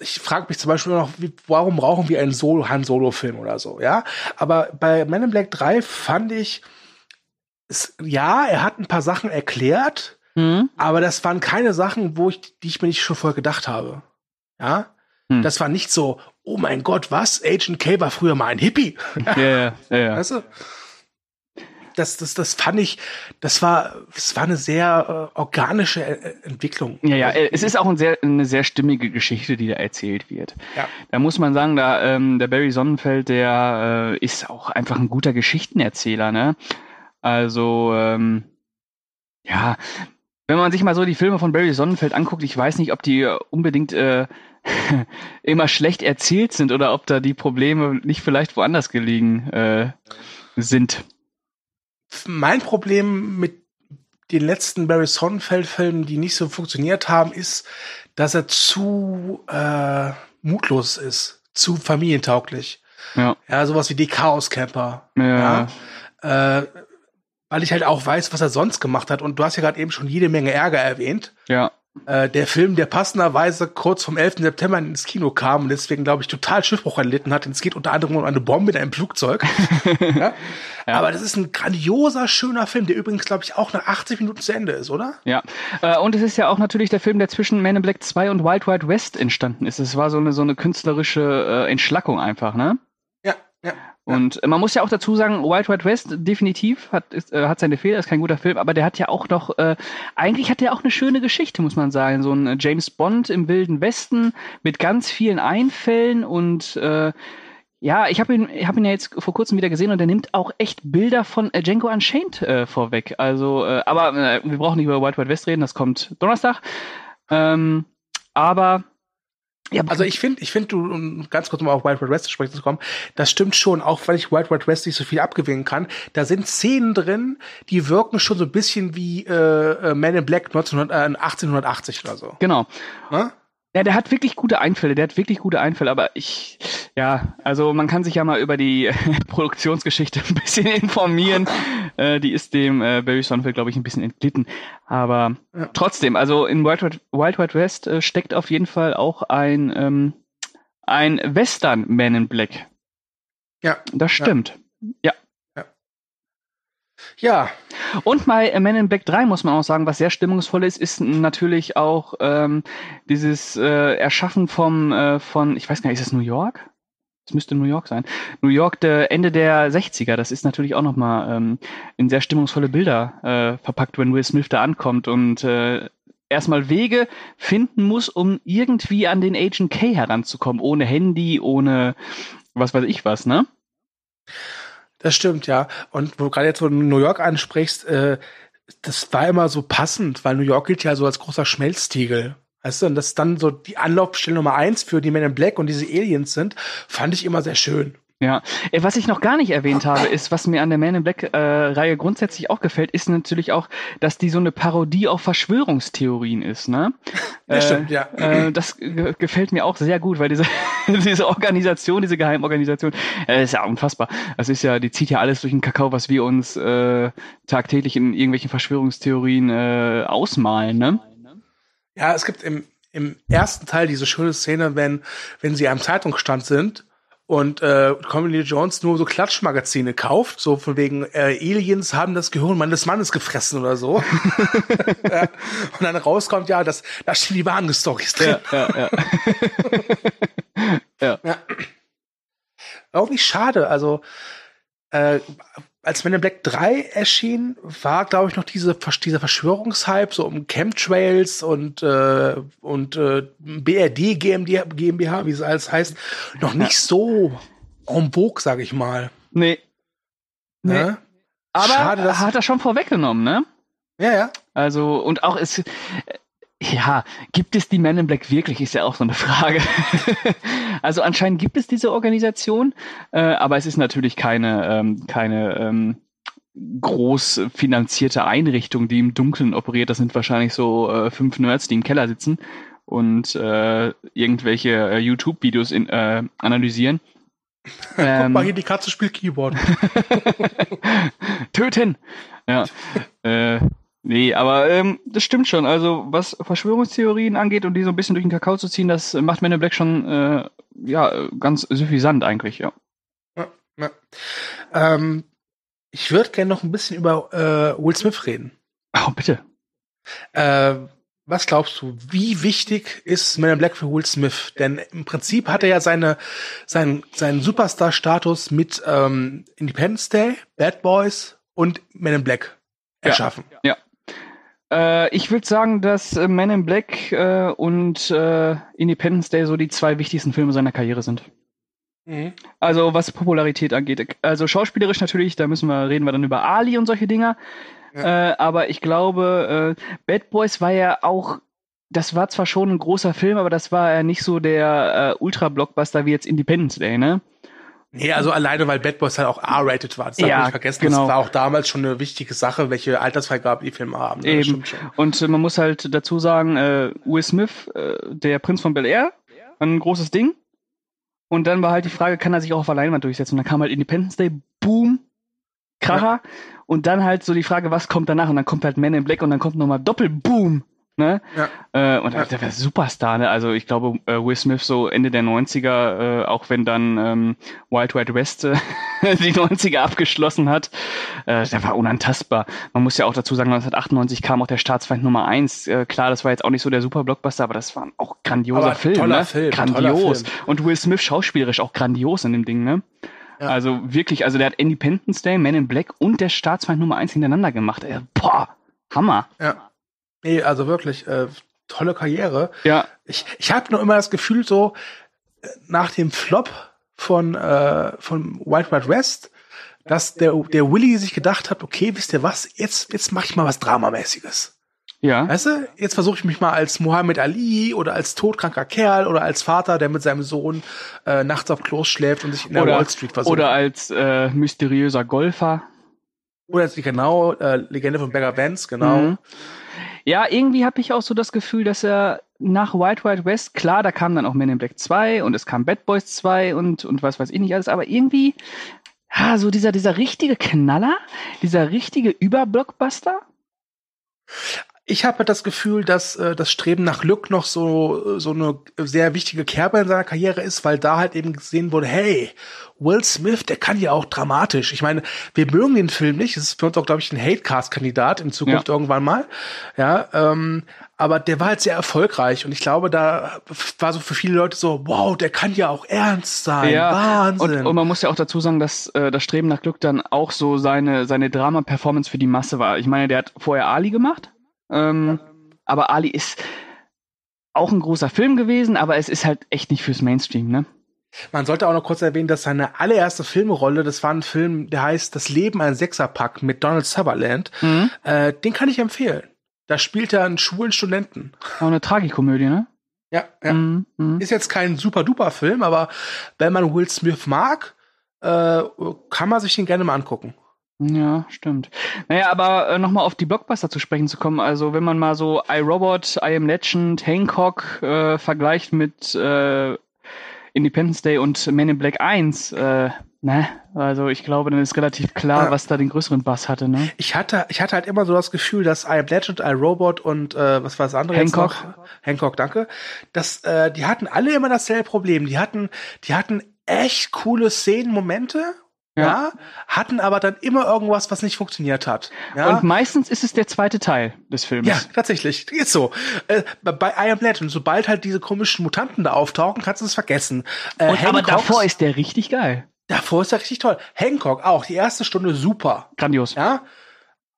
ich frage mich zum Beispiel noch, wie, warum brauchen wir einen Solo Han Solo Film oder so? Ja, aber bei Men in Black 3 fand ich, es, ja, er hat ein paar Sachen erklärt, mhm. aber das waren keine Sachen, wo ich, die ich mir nicht schon vorher gedacht habe. Ja, mhm. das war nicht so, oh mein Gott, was? Agent K war früher mal ein Hippie. Ja, ja, ja. Weißt du? das, das, das fand ich, das war, es war eine sehr äh, organische äh, Entwicklung. Ja, ja, äh, es ist auch ein sehr, eine sehr stimmige Geschichte, die da erzählt wird. Ja. Da muss man sagen, da, ähm, der Barry Sonnenfeld, der äh, ist auch einfach ein guter Geschichtenerzähler, ne? Also, ähm, ja, wenn man sich mal so die Filme von Barry Sonnenfeld anguckt, ich weiß nicht, ob die unbedingt äh, immer schlecht erzählt sind oder ob da die Probleme nicht vielleicht woanders gelegen äh, sind mein Problem mit den letzten Barry Sonnenfeld-Filmen, die nicht so funktioniert haben, ist, dass er zu äh, mutlos ist, zu familientauglich. Ja. Ja, sowas wie die Chaos Camper. Ja. ja. Äh, weil ich halt auch weiß, was er sonst gemacht hat. Und du hast ja gerade eben schon jede Menge Ärger erwähnt. Ja. Äh, der Film, der passenderweise kurz vom 11. September ins Kino kam und deswegen, glaube ich, total Schiffbruch erlitten hat. es geht unter anderem um eine Bombe in einem Flugzeug. ja? Ja. Aber das ist ein grandioser, schöner Film, der übrigens, glaube ich, auch nach 80 Minuten zu Ende ist, oder? Ja. Äh, und es ist ja auch natürlich der Film, der zwischen Man in Black 2 und Wild Wild West entstanden ist. Es war so eine, so eine künstlerische äh, Entschlackung einfach, ne? Und man muss ja auch dazu sagen, Wild Wild West definitiv hat, ist, äh, hat seine Fehler, ist kein guter Film, aber der hat ja auch noch, äh, eigentlich hat der auch eine schöne Geschichte, muss man sagen. So ein äh, James Bond im Wilden Westen mit ganz vielen Einfällen und äh, ja, ich habe ihn, ich hab ihn ja jetzt vor kurzem wieder gesehen und er nimmt auch echt Bilder von äh, Django Unchained äh, vorweg. Also, äh, aber äh, wir brauchen nicht über Wild Wild West reden, das kommt Donnerstag. Ähm, aber ja, also ich finde, ich finde, du, um ganz kurz mal auf Wild Wild West zu sprechen zu kommen, das stimmt schon, auch weil ich Wild Wild West nicht so viel abgewinnen kann. Da sind Szenen drin, die wirken schon so ein bisschen wie äh, äh Man in Black 1900, äh, 1880 oder so. Genau. Na? Ja, der hat wirklich gute Einfälle, der hat wirklich gute Einfälle, aber ich, ja, also man kann sich ja mal über die Produktionsgeschichte ein bisschen informieren. äh, die ist dem äh, Barry Sonfeld, glaube ich, ein bisschen entglitten. Aber ja. trotzdem, also in Wild Wild, Wild, Wild West äh, steckt auf jeden Fall auch ein, ähm, ein Western Man in Black. Ja. Das stimmt. ja. ja. Ja. Und bei Men in Black 3 muss man auch sagen, was sehr stimmungsvoll ist, ist natürlich auch ähm, dieses äh, Erschaffen vom, äh, von, ich weiß gar nicht, ist es New York? Es müsste New York sein. New York der Ende der 60er, das ist natürlich auch nochmal ähm, in sehr stimmungsvolle Bilder äh, verpackt, wenn Will Smith da ankommt und äh, erstmal Wege finden muss, um irgendwie an den Agent K heranzukommen, ohne Handy, ohne was weiß ich was, ne? Das stimmt, ja. Und wo gerade jetzt so New York ansprichst, äh, das war immer so passend, weil New York gilt ja so als großer Schmelztiegel. Weißt du, und das dann so die Anlaufstelle Nummer eins für die Men in Black und diese Aliens sind, fand ich immer sehr schön. Ja, äh, was ich noch gar nicht erwähnt habe, ist, was mir an der Man in Black äh, Reihe grundsätzlich auch gefällt, ist natürlich auch, dass die so eine Parodie auf Verschwörungstheorien ist, ne? Das äh, stimmt, ja. Äh, das gefällt mir auch sehr gut, weil diese diese Organisation, diese Geheimorganisation, äh, ist ja unfassbar. Das ist ja, die zieht ja alles durch den Kakao, was wir uns äh, tagtäglich in irgendwelchen Verschwörungstheorien äh, ausmalen, ne? Ja, es gibt im im ersten Teil diese schöne Szene, wenn wenn sie am Zeitungsstand sind und äh, Comedy Jones nur so Klatschmagazine kauft, so von wegen äh, Aliens haben das Gehirn meines Mannes gefressen oder so. ja. Und dann rauskommt, ja, das, da stehen die wahren Storys drin. Ja, ja, ja. ja. ja. irgendwie schade. Also, äh, als Men in Black 3 erschien, war, glaube ich, noch diese, dieser Verschwörungshype so um Chemtrails und, äh, und äh, BRD GmbH, GmbH, wie es alles heißt, noch nicht so en vogue, sag ich mal. Nee. Nee. Ne? Aber Schade, hat er schon vorweggenommen, ne? Ja, ja. Also, und auch ist, ja, gibt es die Men in Black wirklich, ist ja auch so eine Frage. also anscheinend gibt es diese Organisation, äh, aber es ist natürlich keine, ähm, keine ähm, groß finanzierte Einrichtung, die im Dunkeln operiert. Das sind wahrscheinlich so äh, fünf Nerds, die im Keller sitzen und äh, irgendwelche äh, YouTube-Videos äh, analysieren. Guck Ähm, mal hier, die Katze spielt Keyboard. Töten! Ja. Nee, aber ähm, das stimmt schon. Also, was Verschwörungstheorien angeht und die so ein bisschen durch den Kakao zu ziehen, das macht Men in Black schon äh, ja, ganz suffisant eigentlich, ja. Ja. Ähm, ich würde gerne noch ein bisschen über äh, Will Smith reden. Oh, bitte. Äh, was glaubst du, wie wichtig ist Men in Black für Will Smith? Denn im Prinzip hat er ja seine, seinen, seinen Superstar-Status mit ähm, Independence Day, Bad Boys und Men in Black Ja. erschaffen. Äh, ich würde sagen, dass äh, Men in Black äh, und äh, Independence Day so die zwei wichtigsten Filme seiner Karriere sind. Mhm. Also was Popularität angeht. Also schauspielerisch natürlich, da müssen wir reden wir dann über Ali und solche Dinger. Äh, aber ich glaube, Bad Boys war ja auch, das war zwar schon ein großer Film, aber das war ja nicht so der äh, Ultra-Blockbuster wie jetzt Independence Day, ne? Nee, also alleine, weil Bad Boys halt auch R-rated war. Das darf Ja, nicht vergessen. genau. Das war auch damals schon eine wichtige Sache, welche Altersfreigabe die Filme haben. Ne? Eben. Und äh, man muss halt dazu sagen, äh, Will Smith, äh, der Prinz von Bel Air, war ein großes Ding. Und dann war halt die Frage, kann er sich auch auf der Leinwand durchsetzen? Und dann kam halt Independence Day, boom, Kracher. Und dann halt so die Frage, was kommt danach? Und dann kommt halt Man in Black und dann kommt nochmal Doppelboom. Ne? Ja. Äh, und Ja. der war Superstar, ne? Also ich glaube, äh, Will Smith so Ende der 90er, äh, auch wenn dann ähm, Wild Wild West äh, die 90er abgeschlossen hat, äh, der war unantastbar. Man muss ja auch dazu sagen, 1998 kam auch der Staatsfeind Nummer 1. Äh, klar, das war jetzt auch nicht so der super Blockbuster, aber das war auch grandioser Aber Film. toller ne? Film, toller Grandios. Film. Und Will Smith schauspielerisch auch grandios in dem Ding, ne? Ja. Also wirklich, also der hat Independence Day, Man in Black und der Staatsfeind Nummer 1 hintereinander gemacht. Ey, boah, Hammer. Ja. Nee, also wirklich, äh, tolle Karriere. Ja, Ich, ich habe nur immer das Gefühl, so äh, nach dem Flop von, äh, von Wild Wild West, dass der, der Willy sich gedacht hat, okay, wisst ihr was, jetzt, jetzt mache ich mal was Dramamäßiges. ja. Weißt du, jetzt versuche ich mich mal als Muhammad Ali oder als todkranker Kerl oder als Vater, der mit seinem Sohn äh, nachts auf Klos schläft und sich in der Oder, Wall Street versucht. oder als äh, mysteriöser Golfer. oder als, genau, äh, Legende von Beggar Vance, genau. Mhm. Ja, irgendwie habe ich auch so das Gefühl, dass er nach Wild Wild West, klar, da kam dann auch Men in Black 2 und es kam Bad Boys 2 und, und was weiß ich nicht alles, aber irgendwie, ja, so dieser, dieser richtige Knaller, dieser richtige Überblockbuster. Ich habe das Gefühl, dass äh, das Streben nach Glück noch so so eine sehr wichtige Kerbe in seiner Karriere ist, weil da halt eben gesehen wurde, hey, Will Smith, der kann ja auch dramatisch. Ich meine, wir mögen den Film nicht. Es ist für uns auch, glaube ich, ein Hatecast-Kandidat in Zukunft Ja. irgendwann mal. Ja, ähm, aber der war halt sehr erfolgreich und ich glaube, da war so für viele Leute so, wow, der kann ja auch ernst sein. Wahnsinn. Und, und man muss ja auch dazu sagen, dass äh, das Streben nach Glück dann auch so seine, seine Drama-Performance für die Masse war. Ich meine, der hat vorher Ali gemacht, ähm, aber Ali ist auch ein großer Film gewesen, aber es ist halt echt nicht fürs Mainstream, ne? Man sollte auch noch kurz erwähnen, dass seine allererste Filmrolle, das war ein Film, der heißt Das Leben ein Sechserpack mit Donald Sutherland. Mhm. Äh, den kann ich empfehlen. Da spielt er einen schwulen Studenten. Auch eine Tragikomödie, ne? Ja, ja. Mhm. Mhm. Ist jetzt kein super duper Film, aber wenn man Will Smith mag, äh, kann man sich den gerne mal angucken. Ja, stimmt. Naja, aber äh, nochmal auf die Blockbuster zu sprechen zu kommen, also wenn man mal so iRobot, I Am Legend, Hancock äh, vergleicht mit äh, Independence Day und Men in Black 1, äh, ne, also ich glaube, dann ist relativ klar, Ja. was da den größeren Bass hatte, ne? Ich hatte, ich hatte halt immer so das Gefühl, dass I Am Legend, I Robot und äh, was war das andere Hancock. jetzt noch? Hancock, danke. Dass äh, die hatten alle immer dasselbe Problem. Die hatten, die hatten echt coole Szenen, Momente. Ja. Ja. hatten aber dann immer irgendwas, was nicht funktioniert hat. Ja, Und meistens ist es der zweite Teil des Films. ja tatsächlich. Ist so. Äh, bei I Am Legend, sobald halt diese komischen Mutanten da auftauchen, kannst du es vergessen. Äh, Und, aber davor ist der richtig geil. Davor ist er richtig toll. Hancock auch, die erste Stunde super. Grandios. Ja.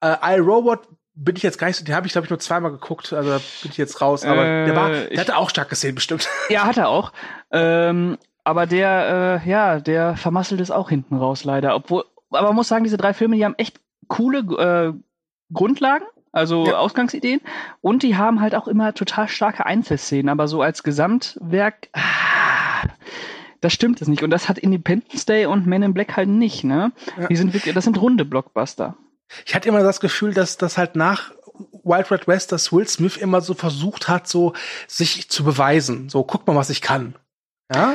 Äh, iRobot bin ich jetzt gar nicht so, den habe ich, glaube ich, nur zweimal geguckt, also da bin ich jetzt raus. Aber Äh, der war, der hatte auch stark gesehen, bestimmt. Ja, hat er auch. Ähm, aber der, äh, ja, der vermasselt es auch hinten raus, leider. Obwohl, aber man muss sagen, diese drei Filme, die haben echt coole äh, Grundlagen, also Ja. Ausgangsideen. Und die haben halt auch immer total starke Einzelszenen. Aber so als Gesamtwerk, ah, das stimmt es nicht. Und das hat Independence Day und Men in Black halt nicht, ne? Ja. Die sind wirklich, das sind runde Blockbuster. Ich hatte immer das Gefühl, dass das halt nach Wild Red West, dass Will Smith immer so versucht hat, so sich zu beweisen. So, guck mal, was ich kann. Ja?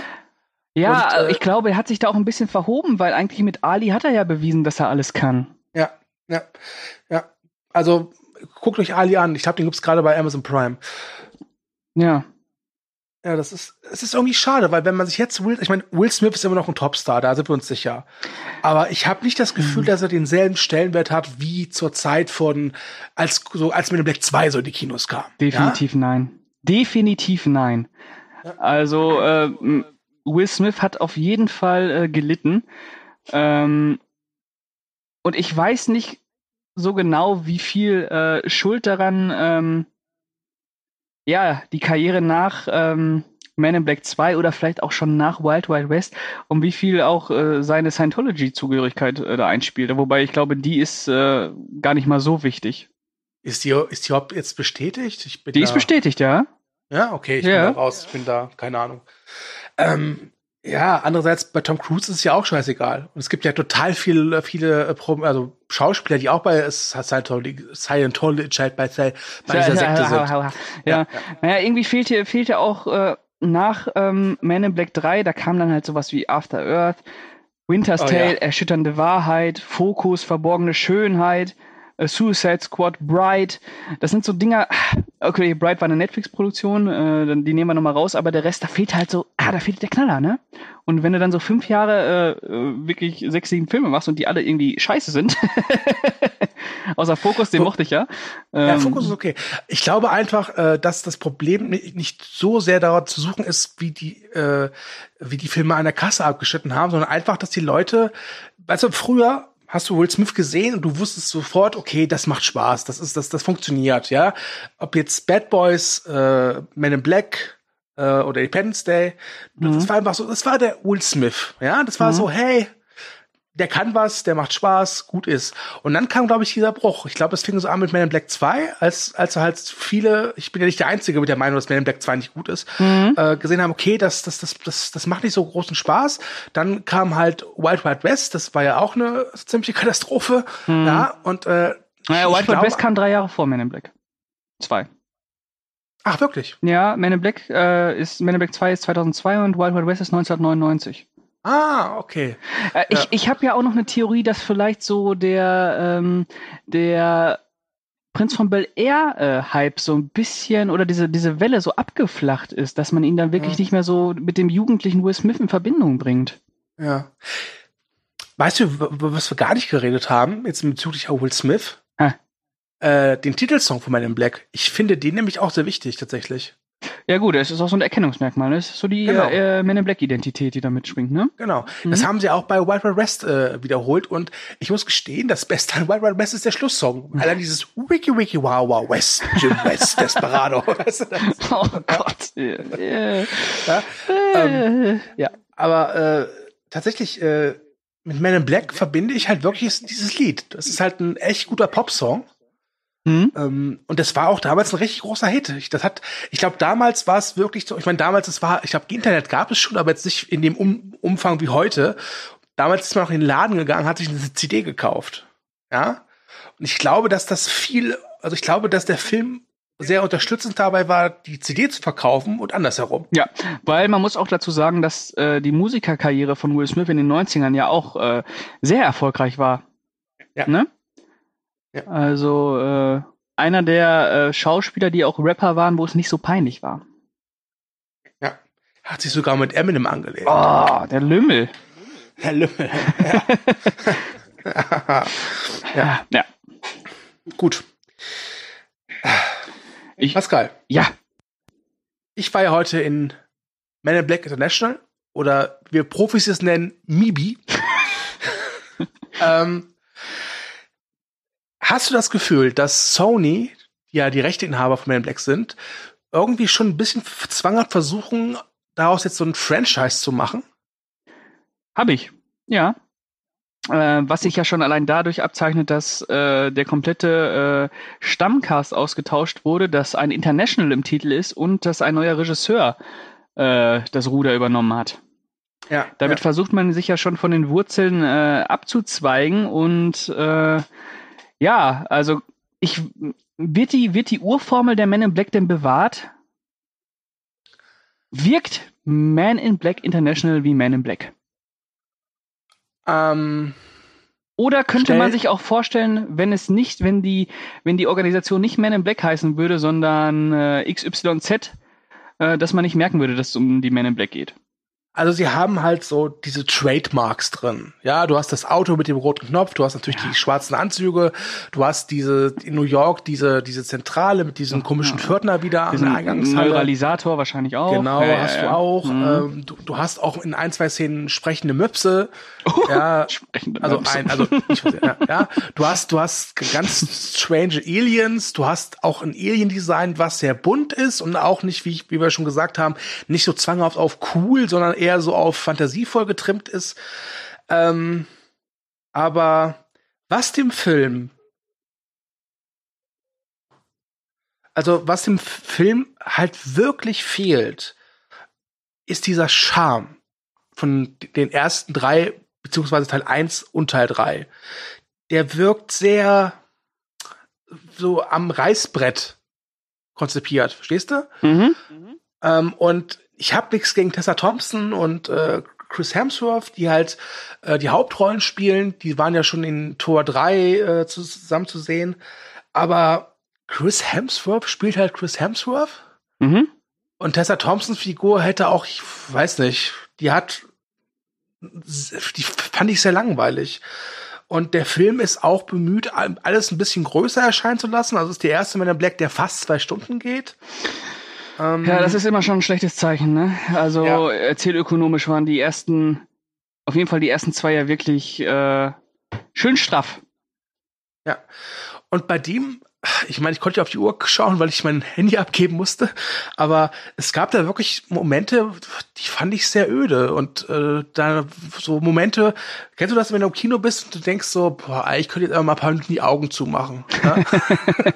Ja, Und, äh, ich glaube, er hat sich da auch ein bisschen verhoben, weil eigentlich mit Ali hat er ja bewiesen, dass er alles kann. Ja, ja, ja. Also, guckt euch Ali an. Ich glaube, den gibt's gerade bei Amazon Prime. Ja. Ja, das ist, es ist irgendwie schade, weil wenn man sich jetzt Will, ich meine, Will Smith ist immer noch ein Topstar, da sind wir uns sicher. Aber ich habe nicht das Gefühl, dass er denselben Stellenwert hat wie zur Zeit von, als so als Men in Black 2 so in die Kinos kam. Definitiv nein. Definitiv nein. Also äh, Will Smith hat auf jeden Fall äh, gelitten. Ähm, und ich weiß nicht so genau, wie viel äh, Schuld daran ähm, ja, die Karriere nach ähm, Man in Black 2 oder vielleicht auch schon nach Wild Wild West, um wie viel auch äh, seine Scientology-Zugehörigkeit äh, da einspielt. Wobei ich glaube, die ist äh, gar nicht mal so wichtig. Ist die, ist die überhaupt jetzt bestätigt? Die da, ist bestätigt, ja. Ja, okay, ich Ja. bin da raus, ich bin da, keine Ahnung. Ähm, ja, andererseits bei Tom Cruise ist es ja auch scheißegal. Und es gibt ja total viele, viele äh, also Schauspieler, die auch bei Scientology, halt bei, bei dieser Sekte sind. Ja, ja. Naja, irgendwie fehlt hier, fehlt ja auch äh, nach ähm, Man in Black 3, da kam dann halt sowas wie After Earth, Winter's Oh, Tale, ja. Erschütternde Wahrheit, Fokus, Verborgene Schönheit, äh, Suicide Squad, Bright. Das sind so Dinger, okay, Bright war eine Netflix-Produktion, äh, die nehmen wir nochmal raus, aber der Rest, da fehlt halt so, ah, da fehlt der Knaller, ne? Und wenn du dann so fünf Jahre äh, äh, wirklich sechs, sieben Filme machst und die alle irgendwie scheiße sind, außer Fokus, den mochte ich ja. Ja, Ähm, Fokus ist okay. Ich glaube einfach, äh, dass das Problem ni- nicht so sehr darauf zu suchen ist, wie die, äh, wie die Filme an der Kasse abgeschnitten haben, sondern einfach, dass die Leute, also früher hast du Will Smith gesehen und du wusstest sofort, okay, das macht Spaß, das ist, das, das funktioniert, ja. Ob jetzt Bad Boys, äh, Men in Black äh, oder Independence Day, das war einfach so, das war der Will Smith, ja. Das war Mhm. so, hey, der kann was, der macht Spaß, gut ist. Und dann kam, glaube ich, dieser Bruch. Ich glaube, es fing so an mit Man in Black 2, als, als halt viele, ich bin ja nicht der Einzige mit der Meinung, dass Man in Black 2 nicht gut ist, äh, gesehen haben, okay, das, das, das, das, das macht nicht so großen Spaß. Dann kam halt Wild Wild West, das war ja auch eine ziemliche Katastrophe. Ja, und äh, Naja, Wild glaube- West kam drei Jahre vor Men in Black. Zwei. Ach, wirklich? Ja, Men in Black äh, ist Men in Black 2 ist 2002 und Wild Wild West ist 1999. Ah, okay. Äh, ich Ja. ich habe ja auch noch eine Theorie, dass vielleicht so der ähm, der Prinz von Bel Air äh, so ein bisschen oder diese diese Welle so abgeflacht ist, dass man ihn dann wirklich Ja. nicht mehr so mit dem jugendlichen Will Smith in Verbindung bringt. Ja. Weißt du, was wir gar nicht geredet haben, jetzt bezüglich auf Will Smith? Äh, den Titelsong von Man in Black. Ich finde den nämlich auch sehr wichtig, tatsächlich. Ja gut, es ist auch so ein Erkennungsmerkmal. ne? Es ist so die Genau. äh, Men in Black Identität, die da mitschwingt, ne? Genau. Das haben sie auch bei Wild Wild West äh, wiederholt und ich muss gestehen, das Beste an Wild Wild West ist der Schlusssong. Allein dieses Wiki Wiki Wow Wow West, Jim West, Desperado. Weißt du, das, Oh Gott. Ja, ja. ja? Ähm, ja. aber äh, tatsächlich, äh, mit Man in Black verbinde ich halt wirklich dieses Lied. Das ist halt ein echt guter Popsong. Hm? Ähm, und das war auch damals ein richtig großer Hit. Ich, das hat, ich glaube, damals war es wirklich so, ich meine, damals, es war, ich glaube, Internet gab es schon, aber jetzt nicht in dem um Umfang wie heute. Damals ist man auch in den Laden gegangen, hat sich eine CD gekauft. Ja. Und ich glaube, dass das viel, also ich glaube, dass der Film sehr unterstützend dabei war, die CD zu verkaufen und andersherum. Ja, weil man muss auch dazu sagen, dass äh, die Musikerkarriere von Will Smith in den 90ern ja auch äh, sehr erfolgreich war. Ja. Ne? Ja. Also äh, einer der äh, Schauspieler, die auch Rapper waren, wo es nicht so peinlich war. Ja. Hat sich sogar mit Eminem angelegt. Oh, der Lümmel. Herr Lümmel. Ja. ja. Gut. Ich, Pascal, ja. ich war ja heute in Man in Black International oder wir Profis es nennen, Mibi. ähm, hast du das Gefühl, dass Sony, die ja die Rechteinhaber von Man in Black sind, irgendwie schon ein bisschen zwanghaft versuchen, daraus jetzt so ein Franchise zu machen? Habe ich, ja. Äh, was sich ja schon allein dadurch abzeichnet, dass äh, der komplette äh, Stammcast ausgetauscht wurde, dass ein International im Titel ist und dass ein neuer Regisseur äh, das Ruder übernommen hat. Ja, Damit ja. versucht man sich ja schon von den Wurzeln äh, abzuzweigen und äh, ja, also ich wird die, wird die Urformel der Men in Black denn bewahrt? Wirkt Man in Black International wie Man in Black? Ähm, Oder könnte man sich auch vorstellen, wenn es nicht, wenn die, wenn die Organisation nicht Man in Black heißen würde, sondern äh, XYZ, äh, dass man nicht merken würde, dass es um die Man in Black geht? Also sie haben halt so diese Trademarks drin. Ja, du hast das Auto mit dem roten Knopf, du hast natürlich ja. die schwarzen Anzüge, du hast diese in New York diese diese Zentrale mit diesem komischen Pförtner wieder an der Eingangshalle. Neuralisator wahrscheinlich auch. Genau, ja, hast ja, du auch. Mhm. Ähm, du, du, hast auch in ein zwei Szenen sprechende Möpse. Oh, ja, sprechende also Möpse. ein, also ich weiß, ja, ja, du hast du hast ganz strange Aliens. Du hast auch ein Alien-Design, was sehr bunt ist und auch nicht, wie ich, wie wir schon gesagt haben, nicht so zwanghaft auf cool, sondern eher eher so auf fantasievoll getrimmt ist. Ähm, aber was dem Film, also was dem Film halt wirklich fehlt, ist dieser Charme von den ersten drei, beziehungsweise Teil 1 und Teil 3. Der wirkt sehr so am Reißbrett konzipiert, verstehst du? Mhm. Ähm, und ich habe nichts gegen Tessa Thompson und äh, Chris Hemsworth, die halt äh, die Hauptrollen spielen. Die waren ja schon in Tor 3 äh, zusammen zu sehen. Aber Chris Hemsworth spielt halt Chris Hemsworth. Mhm. Und Tessa Thompsons Figur hätte auch, ich weiß nicht, die hat, die fand ich sehr langweilig. Und der Film ist auch bemüht, alles ein bisschen größer erscheinen zu lassen. Also ist der erste Man in Black, der fast zwei Stunden geht. Ähm, ja, das ist immer schon ein schlechtes Zeichen, ne? Also ja. erzählökonomisch waren die ersten, auf jeden Fall die ersten zwei ja wirklich äh, schön straff. Ja. Und bei dem, ich meine, ich konnte ja auf die Uhr schauen, weil ich mein Handy abgeben musste, aber es gab da wirklich Momente, die fand ich sehr öde. Und äh, da so Momente, kennst du das, wenn du im Kino bist und du denkst so, boah, ich könnte jetzt einfach mal ein paar Minuten die Augen zumachen. Ja?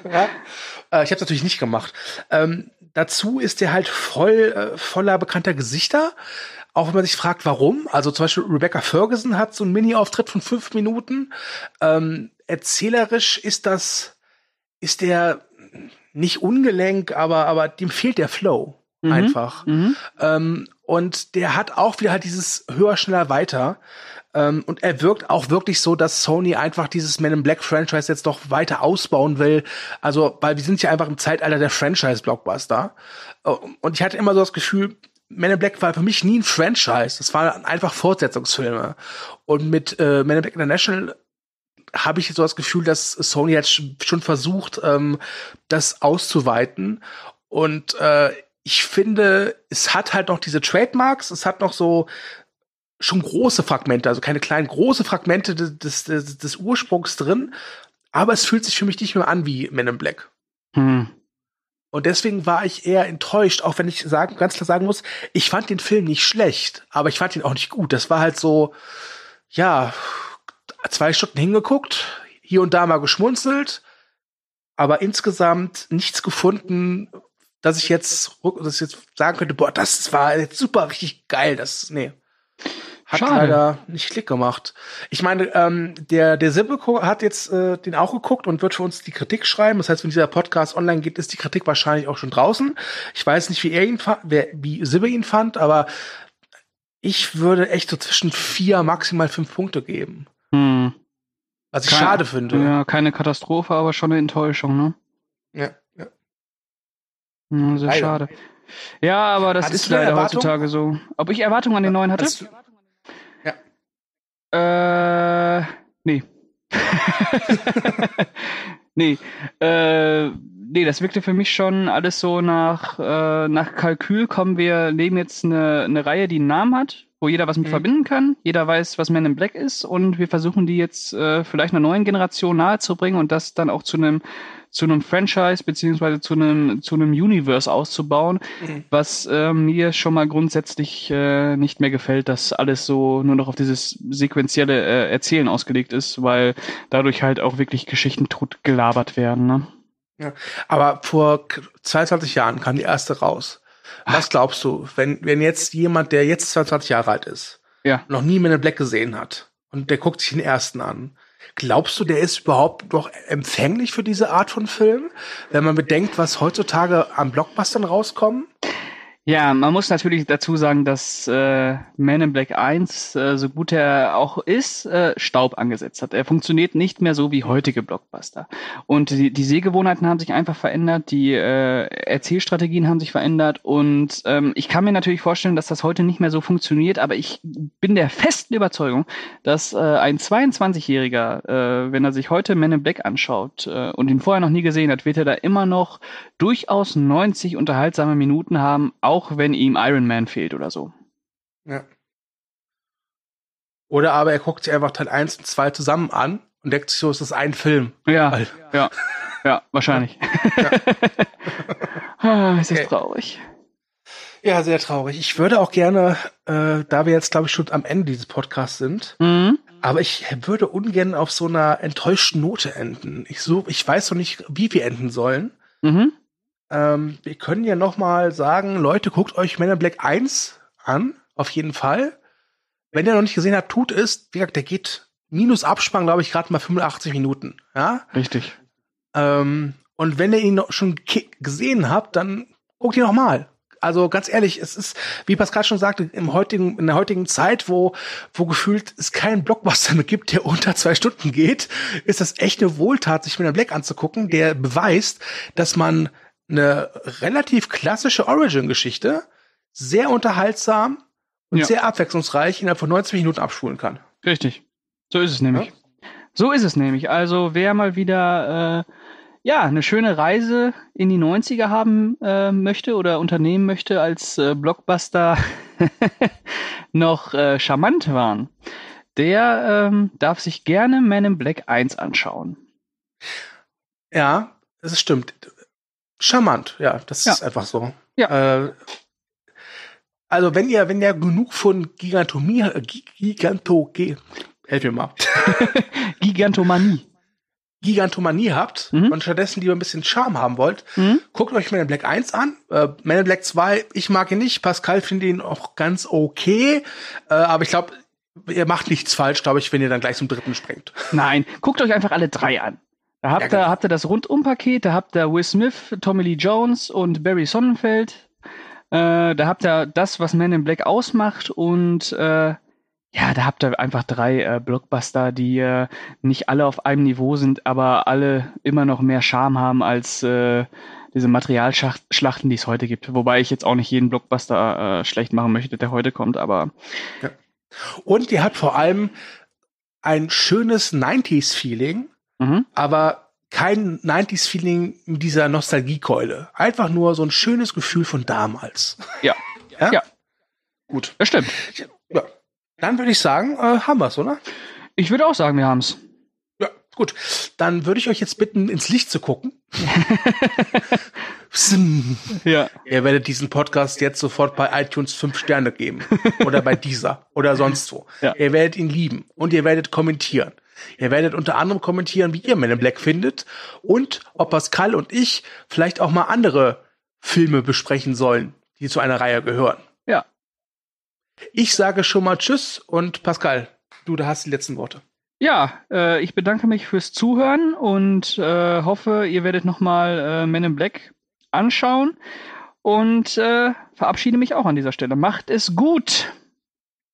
ja? Äh, ich habe natürlich nicht gemacht. Ähm, dazu ist der halt voll äh, voller bekannter Gesichter. Auch wenn man sich fragt, warum. Also zum Beispiel Rebecca Ferguson hat so einen Mini-Auftritt von fünf Minuten. Ähm, erzählerisch ist das, ist der nicht ungelenk, aber, aber dem fehlt der Flow mhm. einfach. Mhm. Ähm, und der hat auch wieder halt dieses höher, schneller, weiter. Ähm, und er wirkt auch wirklich so, dass Sony einfach dieses Men in Black Franchise jetzt doch weiter ausbauen will. Also, weil wir sind ja einfach im Zeitalter der Franchise-Blockbuster. Äh, und ich hatte immer so das Gefühl, Men in Black war für mich nie ein Franchise. Das waren einfach Fortsetzungsfilme. Und mit äh, Men in Black International habe ich so das Gefühl, dass Sony jetzt schon versucht, ähm, das auszuweiten. Und äh, ich finde, es hat halt noch diese Trademarks, es hat noch so schon große Fragmente, also keine kleinen, große Fragmente des, des, des Ursprungs drin, aber es fühlt sich für mich nicht mehr an wie Men in Black. Hm. Und deswegen war ich eher enttäuscht, auch wenn ich sagen, ganz klar sagen muss, ich fand den Film nicht schlecht, aber ich fand ihn auch nicht gut. Das war halt so, ja, zwei Stunden hingeguckt, hier und da mal geschmunzelt, aber insgesamt nichts gefunden, dass ich jetzt, dass ich jetzt sagen könnte, boah, das war jetzt super richtig geil. Das, nee. Hat Schade. leider nicht Klick gemacht. Ich meine, ähm, der, der Sibyl hat jetzt äh, den auch geguckt und wird für uns die Kritik schreiben. Das heißt, wenn dieser Podcast online geht, ist die Kritik wahrscheinlich auch schon draußen. Ich weiß nicht, wie er ihn fand, wer, wie Sibyl ihn fand, aber ich würde echt so zwischen vier, maximal fünf Punkte geben. Hm. Was ich keine, schade finde. Ja, keine Katastrophe, aber schon eine Enttäuschung, ne? Ja, ja. ja sehr Leider. schade. Ja, aber das Hattest ist leider heutzutage so. Ob ich Erwartungen an den neuen hatte? Hattest äh, nee. Nee, äh, nee, das wirkte für mich schon alles so nach, äh, nach Kalkül. Kommen wir nehmen jetzt eine, eine Reihe, die einen Namen hat, wo jeder was mit mhm. verbinden kann. Jeder weiß, was Man in Black ist und wir versuchen die jetzt äh, vielleicht einer neuen Generation nahezubringen und das dann auch zu einem zu einem Franchise beziehungsweise zu einem zu einem Universe auszubauen, mhm. was äh, mir schon mal grundsätzlich äh, nicht mehr gefällt, dass alles so nur noch auf dieses sequenzielle äh, Erzählen ausgelegt ist, weil dadurch halt auch wirklich Geschichten tot gelabert werden. Ne? Ja, aber vor 22 Jahren kam die erste raus. Was glaubst du, wenn, wenn jetzt jemand, der jetzt 22 Jahre alt ist, ja. noch nie Men in Black gesehen hat und der guckt sich den ersten an, glaubst du, der ist überhaupt noch empfänglich für diese Art von Film, wenn man bedenkt, was heutzutage an Blockbustern rauskommen? Ja, man muss natürlich dazu sagen, dass äh, Man in Black 1, äh, so gut er auch ist, äh, Staub angesetzt hat. Er funktioniert nicht mehr so wie heutige Blockbuster. Und die, die Sehgewohnheiten haben sich einfach verändert, die äh, Erzählstrategien haben sich verändert und ähm, ich kann mir natürlich vorstellen, dass das heute nicht mehr so funktioniert, aber ich bin der festen Überzeugung, dass äh, ein 22-Jähriger, äh, wenn er sich heute Man in Black anschaut äh, und ihn vorher noch nie gesehen hat, wird er da immer noch durchaus 90 unterhaltsame Minuten haben, auch wenn ihm Iron Man fehlt oder so. Ja. Oder aber er guckt sich einfach Teil 1 und 2 zusammen an und denkt sich so, es ist ein Film. Ja, Weil. ja, ja, wahrscheinlich. Ja. ah, es ist okay. traurig. Ja, sehr traurig. Ich würde auch gerne, äh, da wir jetzt, glaube ich, schon am Ende dieses Podcasts sind, mhm. aber ich würde ungern auf so einer enttäuschten Note enden. Ich, so, ich weiß noch nicht, wie wir enden sollen. Mhm. Ähm, wir können ja noch mal sagen, Leute, guckt euch Men in Black 1 an, auf jeden Fall. Wenn ihr noch nicht gesehen habt, tut es. Wie gesagt, der geht minus Abspann, glaube ich, gerade mal 85 Minuten. Ja? Richtig. Ähm, und wenn ihr ihn schon gesehen habt, dann guckt ihn noch mal. Also ganz ehrlich, es ist, wie Pascal schon sagte, im heutigen, in der heutigen Zeit, wo, wo gefühlt es keinen Blockbuster mehr gibt, der unter zwei Stunden geht, ist das echt eine Wohltat, sich mit einem Black anzugucken, der beweist, dass man eine relativ klassische Origin-Geschichte sehr unterhaltsam und ja. sehr abwechslungsreich innerhalb von 90 Minuten abspulen kann. Richtig. So ist es nämlich. Ja. So ist es nämlich. Also wer mal wieder äh, ja eine schöne Reise in die 90er haben äh, möchte oder unternehmen möchte, als äh, Blockbuster noch äh, charmant waren, der ähm, darf sich gerne Man in Black 1 anschauen. Ja, das stimmt charmant, ja, das ja. ist einfach so. Ja. Äh, also wenn ihr, wenn ihr genug von Gigantomie, äh, Giganto, helf mir mal. Gigantomanie. Gigantomanie habt mhm. und stattdessen lieber ein bisschen Charme haben wollt, mhm. guckt euch Man in Black 1 an. Äh, Man in Black 2, ich mag ihn nicht. Pascal findet ihn auch ganz okay. Äh, aber ich glaube, ihr macht nichts falsch, glaube ich, wenn ihr dann gleich zum dritten springt. Nein, guckt euch einfach alle drei an. Da habt, ja, genau. ihr, habt ihr das Rundumpaket, da habt ihr Will Smith, Tommy Lee Jones und Barry Sonnenfeld. Äh, da habt ihr das, was Man in Black ausmacht und äh, ja, da habt ihr einfach drei äh, Blockbuster, die äh, nicht alle auf einem Niveau sind, aber alle immer noch mehr Charme haben als äh, diese Materialschlachten, die es heute gibt. Wobei ich jetzt auch nicht jeden Blockbuster äh, schlecht machen möchte, der heute kommt, aber. Ja. Und die hat vor allem ein schönes 90s-Feeling Mhm. Aber kein 90s-Feeling mit dieser Nostalgiekeule. Einfach nur so ein schönes Gefühl von damals. Ja. ja? ja. Gut. Das stimmt. Ja. Dann würde ich sagen, äh, haben wir's, oder? Ich würde auch sagen, wir haben's. Ja, gut. Dann würde ich euch jetzt bitten, ins Licht zu gucken. ja. Ihr werdet diesen Podcast jetzt sofort bei iTunes fünf Sterne geben. Oder bei dieser. Oder sonst wo. Ja. Ihr werdet ihn lieben. Und ihr werdet kommentieren. Ihr werdet unter anderem kommentieren, wie ihr Men in Black findet und ob Pascal und ich vielleicht auch mal andere Filme besprechen sollen, die zu einer Reihe gehören. Ja. Ich sage schon mal Tschüss und Pascal, du hast die letzten Worte. Ja, äh, ich bedanke mich fürs Zuhören und äh, hoffe, ihr werdet nochmal äh, Men in Black anschauen und äh, verabschiede mich auch an dieser Stelle. Macht es gut!